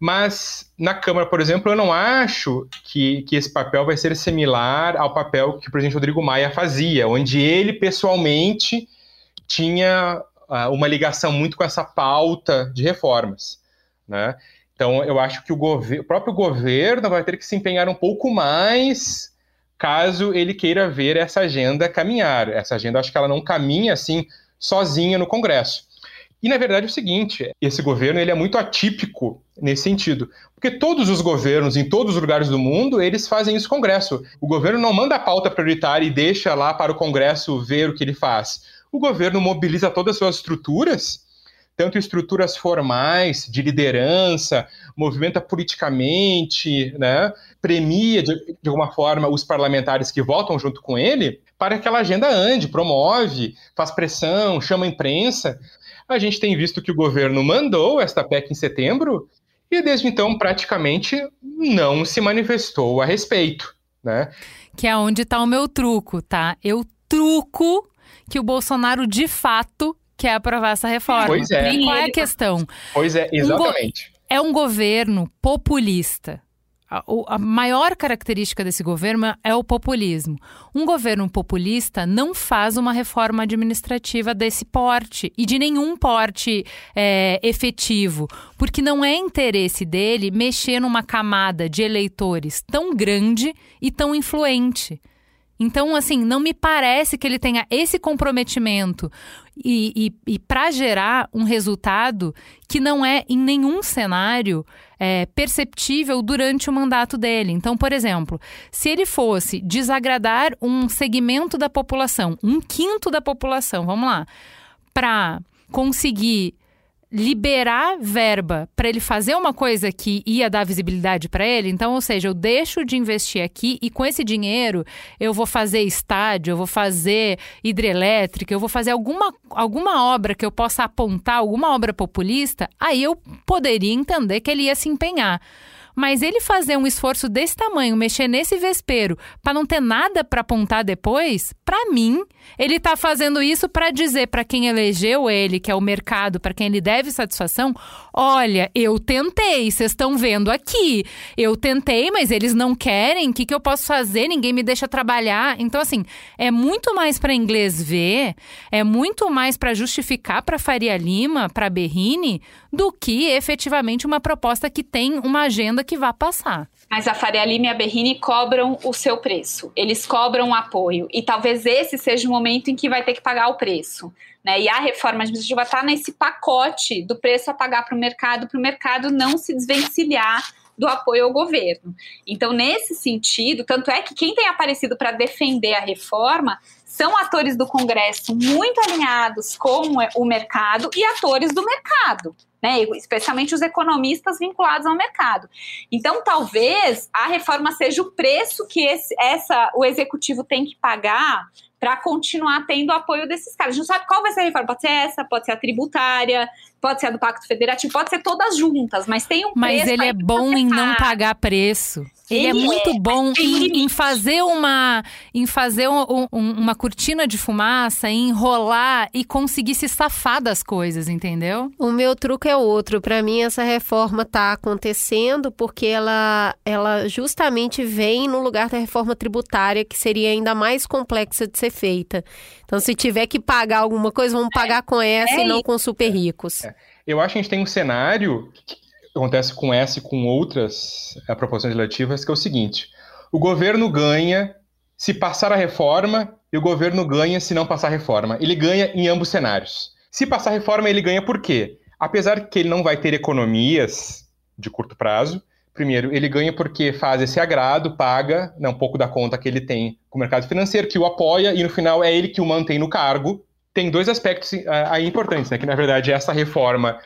Mas na Câmara, por exemplo, eu não acho que, que esse papel vai ser similar ao papel que o presidente Rodrigo Maia fazia, onde ele pessoalmente tinha uh, uma ligação muito com essa pauta de reformas. Né? Então, eu acho que o, o próprio governo vai ter que se empenhar um pouco mais caso ele queira ver essa agenda caminhar. Essa agenda, acho que ela não caminha assim sozinha no Congresso. E na verdade é o seguinte, esse governo ele é muito atípico nesse sentido, porque todos os governos em todos os lugares do mundo, eles fazem isso Congresso. O governo não manda a pauta prioritária e deixa lá para o Congresso ver o que ele faz. O governo mobiliza todas as suas estruturas tanto estruturas formais de liderança, movimenta politicamente, né, premia de, de alguma forma os parlamentares que votam junto com ele, para que aquela agenda ande, promove, faz pressão, chama a imprensa. A gente tem visto que o governo mandou esta PEC em setembro e desde então praticamente não se manifestou a respeito, né? Que é onde está o meu truco, tá? Eu truco que o Bolsonaro de fato quer aprovar essa reforma. Pois é. E qual é a questão? Pois é, exatamente. Um é um governo populista. A, a, maior característica desse governo é o populismo. Um governo populista não faz uma reforma administrativa desse porte e de nenhum porte é, efetivo, porque não é interesse dele mexer numa camada de eleitores tão grande e tão influente. Então, assim, não me parece que ele tenha esse comprometimento e, e, e para gerar um resultado que não é em nenhum cenário é, perceptível durante o mandato dele. Então, por exemplo, se ele fosse desagradar um segmento da população, um quinto da população, vamos lá, para conseguir liberar verba para ele fazer uma coisa que ia dar visibilidade para ele. Então, ou seja, eu deixo de investir aqui e com esse dinheiro eu vou fazer estádio, eu vou fazer hidrelétrica, eu vou fazer alguma, alguma obra que eu possa apontar, alguma obra populista, aí eu poderia entender que ele ia se empenhar. Mas ele fazer um esforço desse tamanho, mexer nesse vespeiro, para não ter nada para apontar depois, para mim, ele está fazendo isso para dizer para quem elegeu ele, que é o mercado, para quem ele deve satisfação: olha, eu tentei, vocês estão vendo aqui. Eu tentei, mas eles não querem. O que, que eu posso fazer? Ninguém me deixa trabalhar. Então, assim, é muito mais para inglês ver, é muito mais para justificar para Faria Lima, para Berrini, do que efetivamente uma proposta que tem uma agenda que vá passar. Mas a Faria Lima e a Berrini cobram o seu preço, eles cobram o apoio, e talvez esse seja o momento em que vai ter que pagar o preço. Né? E a reforma administrativa está nesse pacote do preço a pagar para o mercado, para o mercado não se desvencilhar do apoio ao governo. Então, nesse sentido, tanto é que quem tem aparecido para defender a reforma são atores do Congresso muito alinhados com o mercado e atores do mercado né? Especialmente os economistas vinculados ao mercado. Então, talvez a reforma seja o preço que esse, essa, o executivo tem que pagar para continuar tendo o apoio desses caras. A gente não sabe qual vai ser a reforma. Pode ser essa, pode ser a tributária, pode ser a do Pacto Federativo, pode ser todas juntas, mas tem um mas preço. Mas ele é bom em não pagar preço. Ele, é ele é muito é, bom em, em, fazer uma em fazer um, um, uma cortina de fumaça, em enrolar e conseguir se safar das coisas, entendeu? O meu truque é outro. Para mim essa reforma está acontecendo porque ela ela justamente vem no lugar da reforma tributária que seria ainda mais complexa de ser feita. Então se tiver que pagar alguma coisa, vamos pagar com essa é, e não com super ricos. É. Eu acho que a gente tem um cenário acontece com essa e com outras é, proposições legislativas, que é o seguinte: o governo ganha se passar a reforma e o governo ganha se não passar a reforma. Ele ganha em ambos cenários. Se passar a reforma, ele ganha por quê? Apesar que ele não vai ter economias de curto prazo, primeiro, ele ganha porque faz esse agrado, paga né, um pouco da conta que ele tem com o mercado financeiro, que o apoia, e no final é ele que o mantém no cargo. Tem dois aspectos aí importantes, né? Que na verdade essa reforma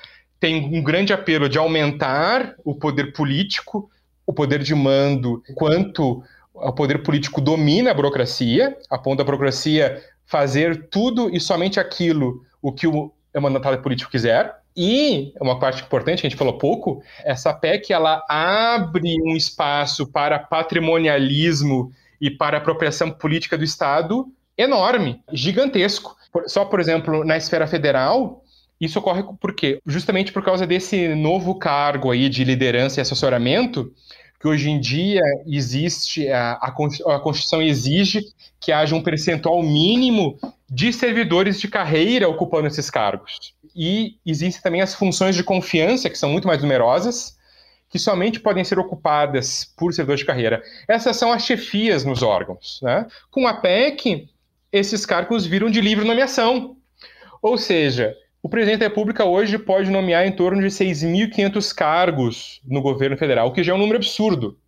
tem um grande apelo de aumentar o poder político, o poder de mando, quanto o poder político domina a burocracia, a ponto da burocracia fazer tudo e somente aquilo o que o mandatário político quiser. E uma parte importante, que a gente falou pouco, essa PEC ela abre um espaço para patrimonialismo e para apropriação política do Estado enorme, gigantesco. Só, por exemplo, na esfera federal, isso ocorre por quê? Justamente por causa desse novo cargo aí de liderança e assessoramento, que hoje em dia existe, a, a Constituição exige que haja um percentual mínimo de servidores de carreira ocupando esses cargos. E existem também as funções de confiança, que são muito mais numerosas, que somente podem ser ocupadas por servidores de carreira. Essas são as chefias nos órgãos. Né? Com a PEC, esses cargos viram de livre nomeação. Ou seja, o presidente da República hoje pode nomear em torno de 6.500 cargos no governo federal, o que já é um número absurdo.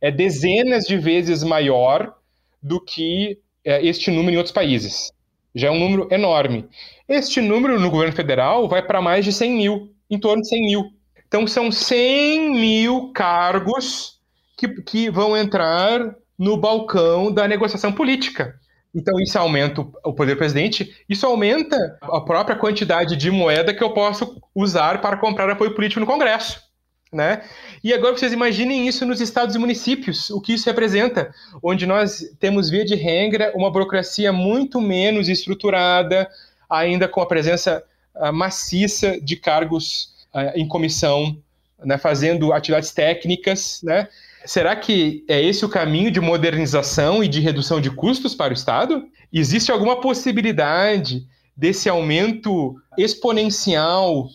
É dezenas de vezes maior do que é, este número em outros países. Já é um número enorme. Este número no governo federal vai para mais de 100 mil, em torno de 100 mil. Então são 100 mil cargos que, que vão entrar no balcão da negociação política. Então, isso aumenta o poder do presidente, isso aumenta a própria quantidade de moeda que eu posso usar para comprar apoio político no Congresso. Né? E agora vocês imaginem isso nos estados e municípios, o que isso representa, onde nós temos, via de regra, uma burocracia muito menos estruturada, ainda com a presença uh, maciça de cargos uh, em comissão, né, fazendo atividades técnicas. Né? Será que é esse o caminho de modernização e de redução de custos para o Estado? Existe alguma possibilidade desse aumento exponencial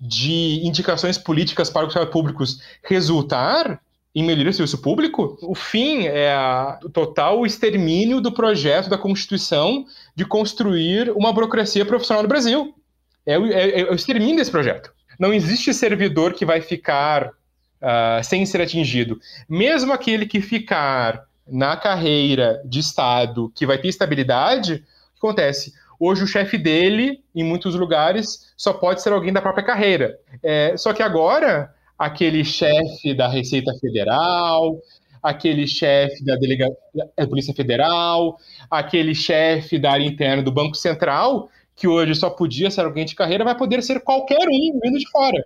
de indicações políticas para os públicos resultar em melhoria do serviço público, o fim é o total extermínio do projeto da Constituição de construir uma burocracia profissional no Brasil. É o, é, é o extermínio desse projeto. Não existe servidor que vai ficar uh, sem ser atingido. Mesmo aquele que ficar na carreira de Estado, que vai ter estabilidade, o que acontece? Hoje o chefe dele, em muitos lugares, só pode ser alguém da própria carreira. É, só que agora, aquele chefe da Receita Federal, aquele chefe da, Delega... da Polícia Federal, aquele chefe da área interna do Banco Central, que hoje só podia ser alguém de carreira, vai poder ser qualquer um vindo de fora.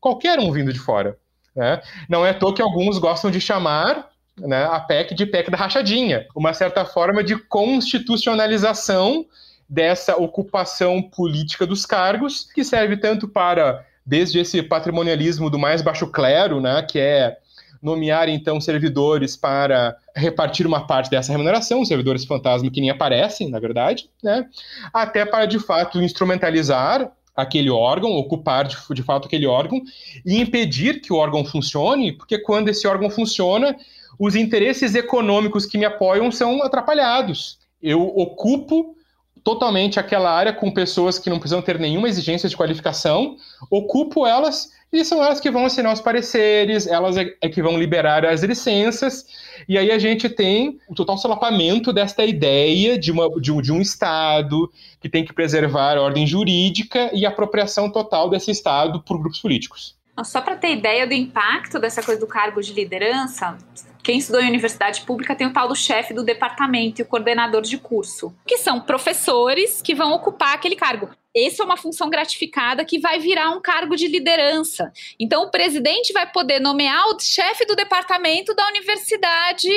Qualquer um vindo de fora. Né? Não é à toa que alguns gostam de chamar né, a PEC de PEC da rachadinha, uma certa forma de constitucionalização dessa ocupação política dos cargos, que serve tanto para, desde esse patrimonialismo do mais baixo clero, né, que é nomear então servidores para repartir uma parte dessa remuneração, servidores fantasma que nem aparecem, na verdade, né, até para de fato instrumentalizar aquele órgão, ocupar de, de fato aquele órgão e impedir que o órgão funcione, porque quando esse órgão funciona, os interesses econômicos que me apoiam são atrapalhados. Eu ocupo totalmente aquela área com pessoas que não precisam ter nenhuma exigência de qualificação, ocupo elas e são elas que vão assinar os pareceres, elas é, é que vão liberar as licenças, e aí a gente tem o total solapamento desta ideia de, uma, de, um, de um Estado que tem que preservar a ordem jurídica e a apropriação total desse Estado por grupos políticos. Só para ter ideia do impacto dessa coisa do cargo de liderança, quem estudou em universidade pública tem o tal do chefe do departamento e o coordenador de curso, que são professores que vão ocupar aquele cargo. Essa é uma função gratificada que vai virar um cargo de liderança. Então, o presidente vai poder nomear o chefe do departamento da universidade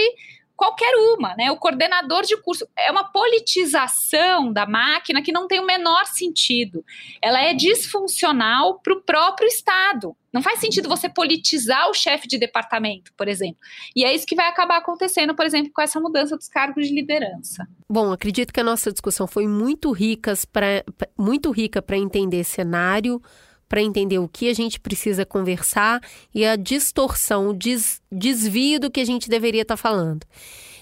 qualquer uma, né? O coordenador de curso é uma politização da máquina que não tem o menor sentido. Ela é disfuncional para o próprio Estado. Não faz sentido você politizar o chefe de departamento, por exemplo. E é isso que vai acabar acontecendo, por exemplo, com essa mudança dos cargos de liderança. Bom, acredito que a nossa discussão foi muito ricas para muito rica para entender cenário, para entender o que a gente precisa conversar e a distorção, o des desvio do que a gente deveria estar tá falando.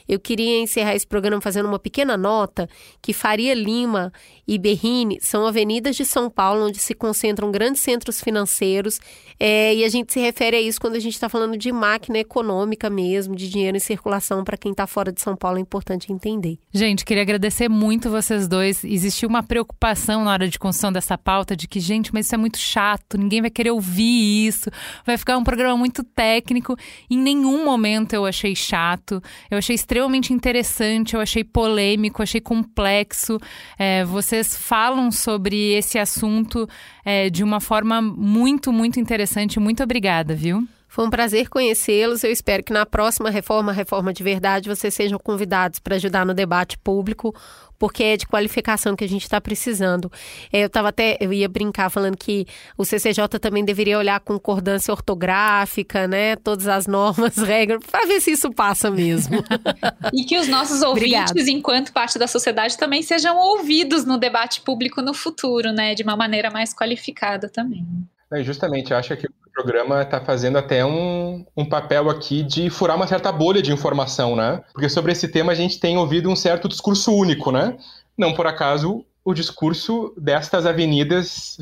Eu queria encerrar esse programa fazendo uma pequena nota que Faria Lima e Berrini são avenidas de São Paulo onde se concentram grandes centros financeiros é, e a gente se refere a isso quando a gente está falando de máquina econômica mesmo, de dinheiro em circulação para quem está fora de São Paulo é importante entender. Gente, queria agradecer muito vocês dois. Existiu uma preocupação na hora de construção dessa pauta de que, gente, mas isso é muito chato, ninguém vai querer ouvir isso, vai ficar um programa muito técnico. Em nenhum momento eu achei chato, eu achei extremamente interessante, eu achei polêmico, achei complexo. É, vocês falam sobre esse assunto é, de uma forma muito, muito interessante. Muito obrigada, viu? Foi um prazer conhecê-los. Eu espero que na próxima reforma, Reforma de Verdade, vocês sejam convidados para ajudar no debate público porque é de qualificação que a gente está precisando. É, eu estava até, eu ia brincar falando que o CCJ também deveria olhar concordância ortográfica, né? Todas as normas, regras, para ver se isso passa mesmo. e que os nossos ouvintes, Obrigada. enquanto parte da sociedade, também sejam ouvidos no debate público no futuro, né? De uma maneira mais qualificada também. É, justamente, acho que o programa está fazendo até um, um papel aqui de furar uma certa bolha de informação, né? Porque sobre esse tema a gente tem ouvido um certo discurso único, né? Não por acaso o discurso destas avenidas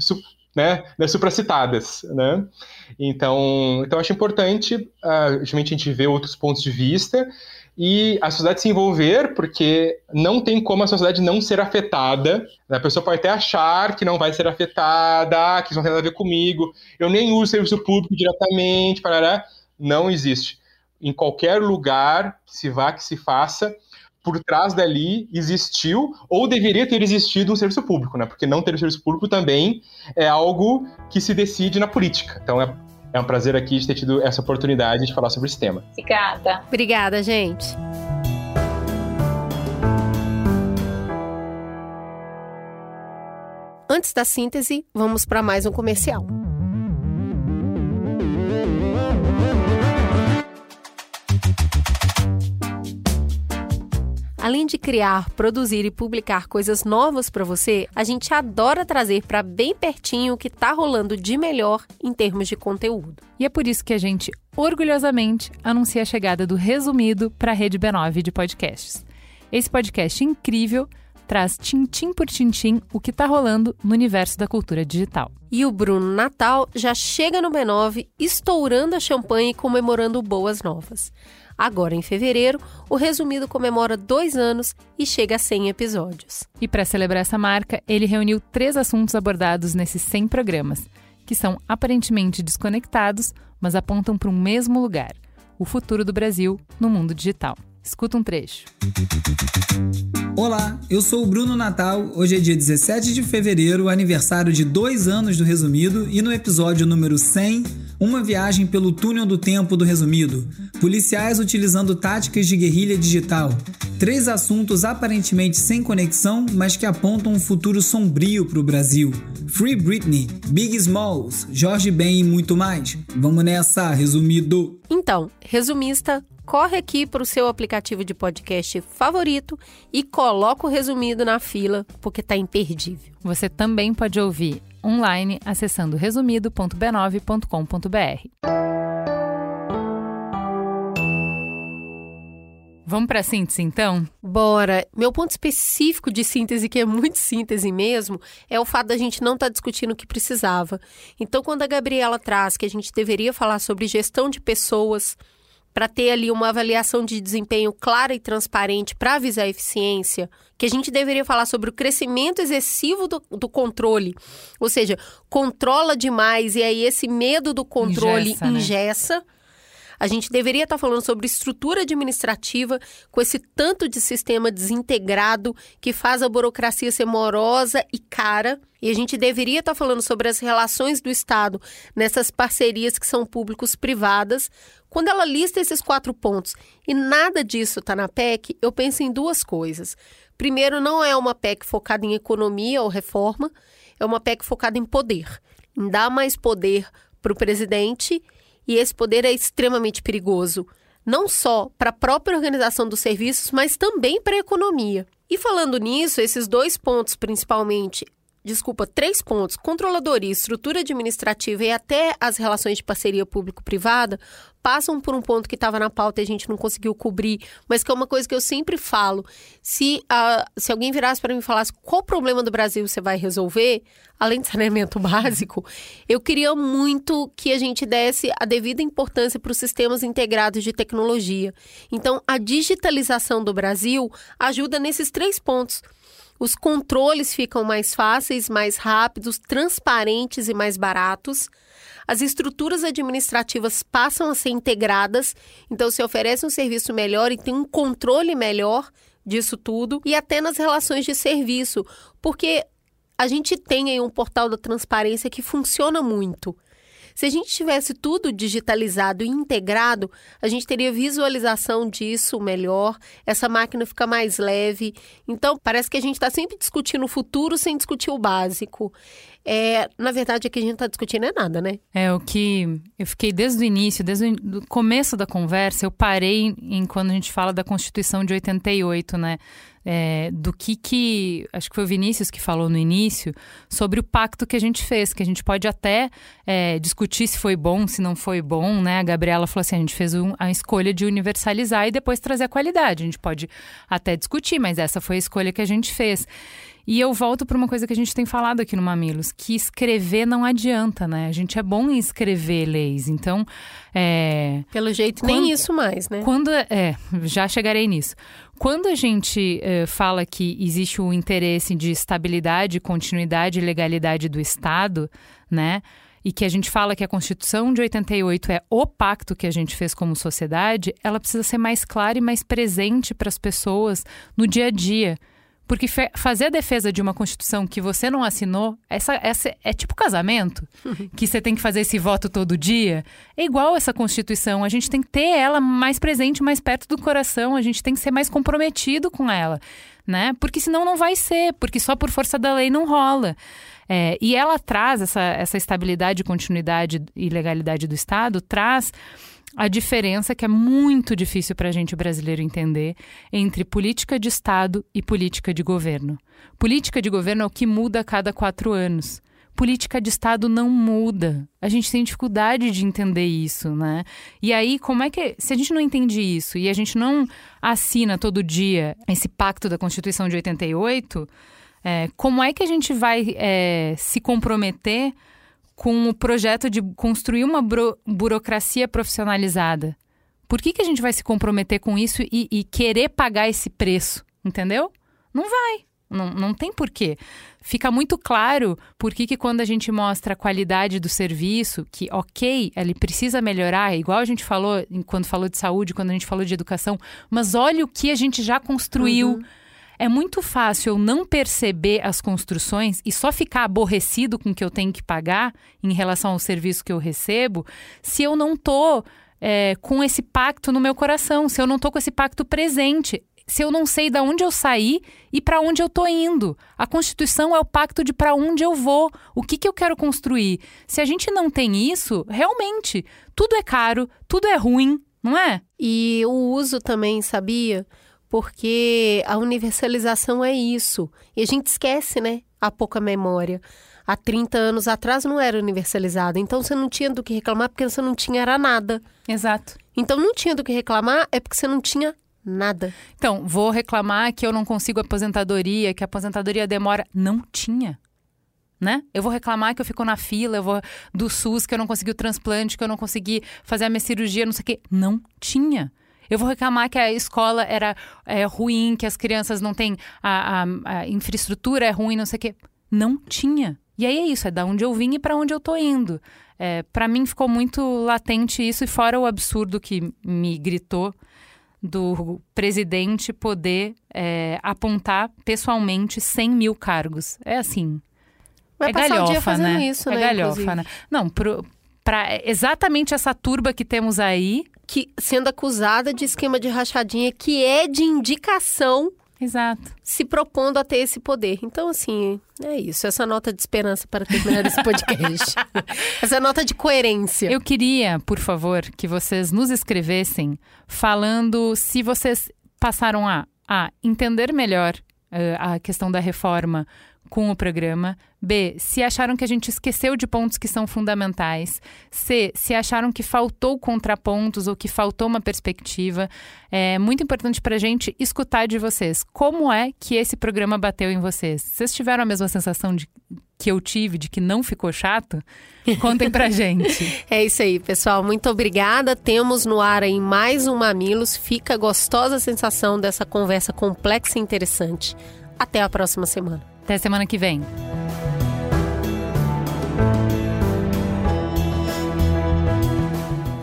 né, das supracitadas, né? Então, então acho importante, uh, a gente ver outros pontos de vista e a sociedade se envolver, porque não tem como a sociedade não ser afetada. A pessoa pode até achar que não vai ser afetada, que isso não tem nada a ver comigo, eu nem uso serviço público diretamente, parará. não existe. Em qualquer lugar que se vá, que se faça, por trás dali existiu ou deveria ter existido um serviço público, né? Porque não ter serviço público também é algo que se decide na política. Então é É um prazer aqui de ter tido essa oportunidade de falar sobre esse tema. Obrigada. Obrigada, gente. Antes da síntese, vamos para mais um comercial. Além de criar, produzir e publicar coisas novas para você, a gente adora trazer para bem pertinho o que está rolando de melhor em termos de conteúdo. E é por isso que a gente orgulhosamente anuncia a chegada do Resumido para a Rede B9 de podcasts. Esse podcast incrível traz tintim por tintim o que está rolando no universo da cultura digital. E o Bruno Natal já chega no B9 estourando a champanhe e comemorando boas novas. Agora, em fevereiro, o Resumido comemora dois anos e chega a 100 episódios. E para celebrar essa marca, ele reuniu três assuntos abordados nesses 100 programas, que são aparentemente desconectados, mas apontam para um mesmo lugar: o futuro do Brasil no mundo digital. Escuta um trecho. Olá, eu sou o Bruno Natal. Hoje é dia 17 de fevereiro, aniversário de dois anos do Resumido, e no episódio número 100, uma viagem pelo túnel do tempo do Resumido. Policiais utilizando táticas de guerrilha digital. Três assuntos aparentemente sem conexão, mas que apontam um futuro sombrio para o Brasil. Free Britney, Big Smalls, Jorge Ben e muito mais. Vamos nessa, resumido. Então, resumista, corre aqui para o seu aplicativo de podcast favorito e coloca o resumido na fila, porque tá imperdível. Você também pode ouvir online acessando resumido.b9.com.br. Vamos para a síntese, então? Bora! Meu ponto específico de síntese, que é muito síntese mesmo, é o fato da gente não estar tá discutindo o que precisava. Então, quando a Gabriela traz que a gente deveria falar sobre gestão de pessoas, para ter ali uma avaliação de desempenho clara e transparente para avisar a eficiência, que a gente deveria falar sobre o crescimento excessivo do, do, controle, ou seja, controla demais e aí esse medo do controle ingessa. Né? A gente deveria estar falando sobre estrutura administrativa com esse tanto de sistema desintegrado que faz a burocracia ser morosa e cara. E a gente deveria estar falando sobre as relações do Estado nessas parcerias que são públicos-privadas. Quando ela lista esses quatro pontos e nada disso está na PEC, eu penso em duas coisas. Primeiro, não é uma PEC focada em economia ou reforma, é uma PEC focada em poder, em dar mais poder para o presidente e esse poder é extremamente perigoso, não só para a própria organização dos serviços, mas também para a economia. E falando nisso, esses dois pontos principalmente desculpa, três pontos: controladoria, estrutura administrativa e até as relações de parceria público-privada, passam por um ponto que estava na pauta e a gente não conseguiu cobrir, mas que é uma coisa que eu sempre falo. Se, uh, se alguém virasse para mim e falasse qual problema do Brasil você vai resolver, além de saneamento básico, eu queria muito que a gente desse a devida importância para os sistemas integrados de tecnologia. Então, a digitalização do Brasil ajuda nesses três pontos. Os controles ficam mais fáceis, mais rápidos, transparentes e mais baratos. As estruturas administrativas passam a ser integradas, então se oferece um serviço melhor e tem um controle melhor disso tudo, e até nas relações de serviço, porque a gente tem aí um portal da transparência que funciona muito. Se a gente tivesse tudo digitalizado e integrado, a gente teria visualização disso melhor, essa máquina fica mais leve. Então, parece que a gente está sempre discutindo o futuro sem discutir o básico. É, na verdade, o que a gente está discutindo é nada, né? É o que eu fiquei desde o início, desde o começo da conversa, eu parei em quando a gente fala da Constituição de 88, né? É, do que que. Acho que foi o Vinícius que falou no início, sobre o pacto que a gente fez, que a gente pode até é, discutir se foi bom, se não foi bom, né? A Gabriela falou assim: a gente fez um, a escolha de universalizar e depois trazer a qualidade. A gente pode até discutir, mas essa foi a escolha que a gente fez. E eu volto para uma coisa que a gente tem falado aqui no Mamilos, que escrever não adianta, né? A gente é bom em escrever leis, então... É... Pelo jeito, quando, nem isso mais, né? Quando... É, já chegarei nisso. Quando a gente é, fala que existe o interesse de estabilidade, continuidade e legalidade do Estado, né? e que a gente fala que a Constituição de 88 é o pacto que a gente fez como sociedade, ela precisa ser mais clara e mais presente para as pessoas no dia a dia Porque fazer a defesa de uma Constituição que você não assinou, essa, essa é tipo casamento, que você tem que fazer esse voto todo dia. É igual essa Constituição. A gente tem que ter ela mais presente, mais perto do coração. A gente tem que ser mais comprometido com ela, né? Porque senão não vai ser, porque só por força da lei não rola. É, e ela traz essa, essa estabilidade, continuidade e legalidade do Estado, traz a diferença que é muito difícil para a gente brasileiro entender entre política de Estado e política de governo. Política de governo é o que muda a cada quatro anos. Política de Estado não muda. A gente tem dificuldade de entender isso, né? E aí, como é que. Se a gente não entende isso e a gente não assina todo dia esse pacto da Constituição de 88, é, como é que a gente vai é, se comprometer com o projeto de construir uma buro burocracia profissionalizada. Por que, que a gente vai se comprometer com isso e, e querer pagar esse preço? Entendeu? Não vai. Não, não tem porquê. Fica muito claro por que, quando a gente mostra a qualidade do serviço, que ok, ele precisa melhorar, igual a gente falou quando falou de saúde, quando a gente falou de educação, mas olha o que a gente já construiu. Uhum é muito fácil eu não perceber as construções e só ficar aborrecido com o que eu tenho que pagar em relação ao serviço que eu recebo, se eu não tô é, com esse pacto no meu coração, se eu não tô com esse pacto presente, se eu não sei de onde eu saí e para onde eu tô indo. A Constituição é o pacto de para onde eu vou, o que, que eu quero construir. Se a gente não tem isso, realmente, tudo é caro, tudo é ruim, não é? E o uso também, sabia? Porque a universalização é isso. E a gente esquece, né? A pouca memória. Há 30 anos atrás não era universalizada, então você não tinha do que reclamar porque você não tinha era nada. Exato. Então não tinha do que reclamar é porque você não tinha nada. Então, vou reclamar que eu não consigo aposentadoria, que a aposentadoria demora. Não tinha. Né? Eu vou reclamar que eu fico na fila, eu vou do SUS, que eu não consegui o transplante, que eu não consegui fazer a minha cirurgia, não sei o quê. Não tinha. Eu vou reclamar que a escola era é, ruim, que as crianças não têm a, a, a infraestrutura é ruim, não sei o quê. Não tinha. E aí é isso, é da onde eu vim e para onde eu tô indo. É, para mim ficou muito latente isso, e fora o absurdo que me gritou do presidente poder é, apontar pessoalmente 100 mil cargos. É assim. Vai é galhofa, né? Isso, é né, galhofa, inclusive. né? Não, para exatamente essa turba que temos aí, que sendo acusada de esquema de rachadinha, que é de indicação. Exato. Se propondo a ter esse poder. Então, assim, é isso. Essa nota de esperança para terminar esse podcast. essa nota de coerência. Eu queria, por favor, que vocês nos escrevessem falando se vocês passaram a, a entender melhor uh, a questão da reforma com o programa. B, se acharam que a gente esqueceu de pontos que são fundamentais. C, se acharam que faltou contrapontos ou que faltou uma perspectiva. É muito importante para a gente escutar de vocês. Como é que esse programa bateu em vocês? Vocês tiveram a mesma sensação de que eu tive de que não ficou chato? Contem pra gente. é isso aí, pessoal. Muito obrigada. Temos no ar aí mais um Mamilos. Fica a gostosa sensação dessa conversa complexa e interessante. Até a próxima semana. Até semana que vem.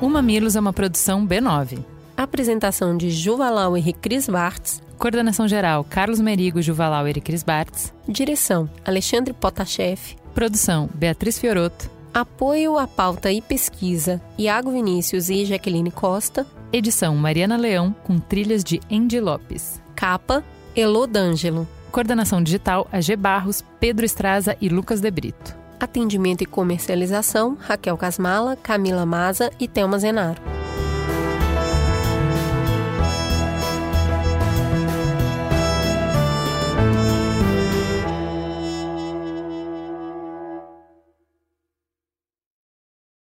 O Mamilos é uma produção B9. Apresentação de Juvalau e Cris Bartz. Coordenação geral: Carlos Merigo, Juvalauer e Cris Bartz. Direção: Alexandre Potashev. Produção: Beatriz Fioroto. Apoio à pauta e pesquisa: Iago Vinícius e Jaqueline Costa. Edição: Mariana Leão, com trilhas de Andy Lopes. Capa: Elô D'Angelo. Coordenação digital: AG Barros, Pedro Estraza e Lucas De Brito. Atendimento e comercialização: Raquel Casmala, Camila Maza e Thelma Zenaro.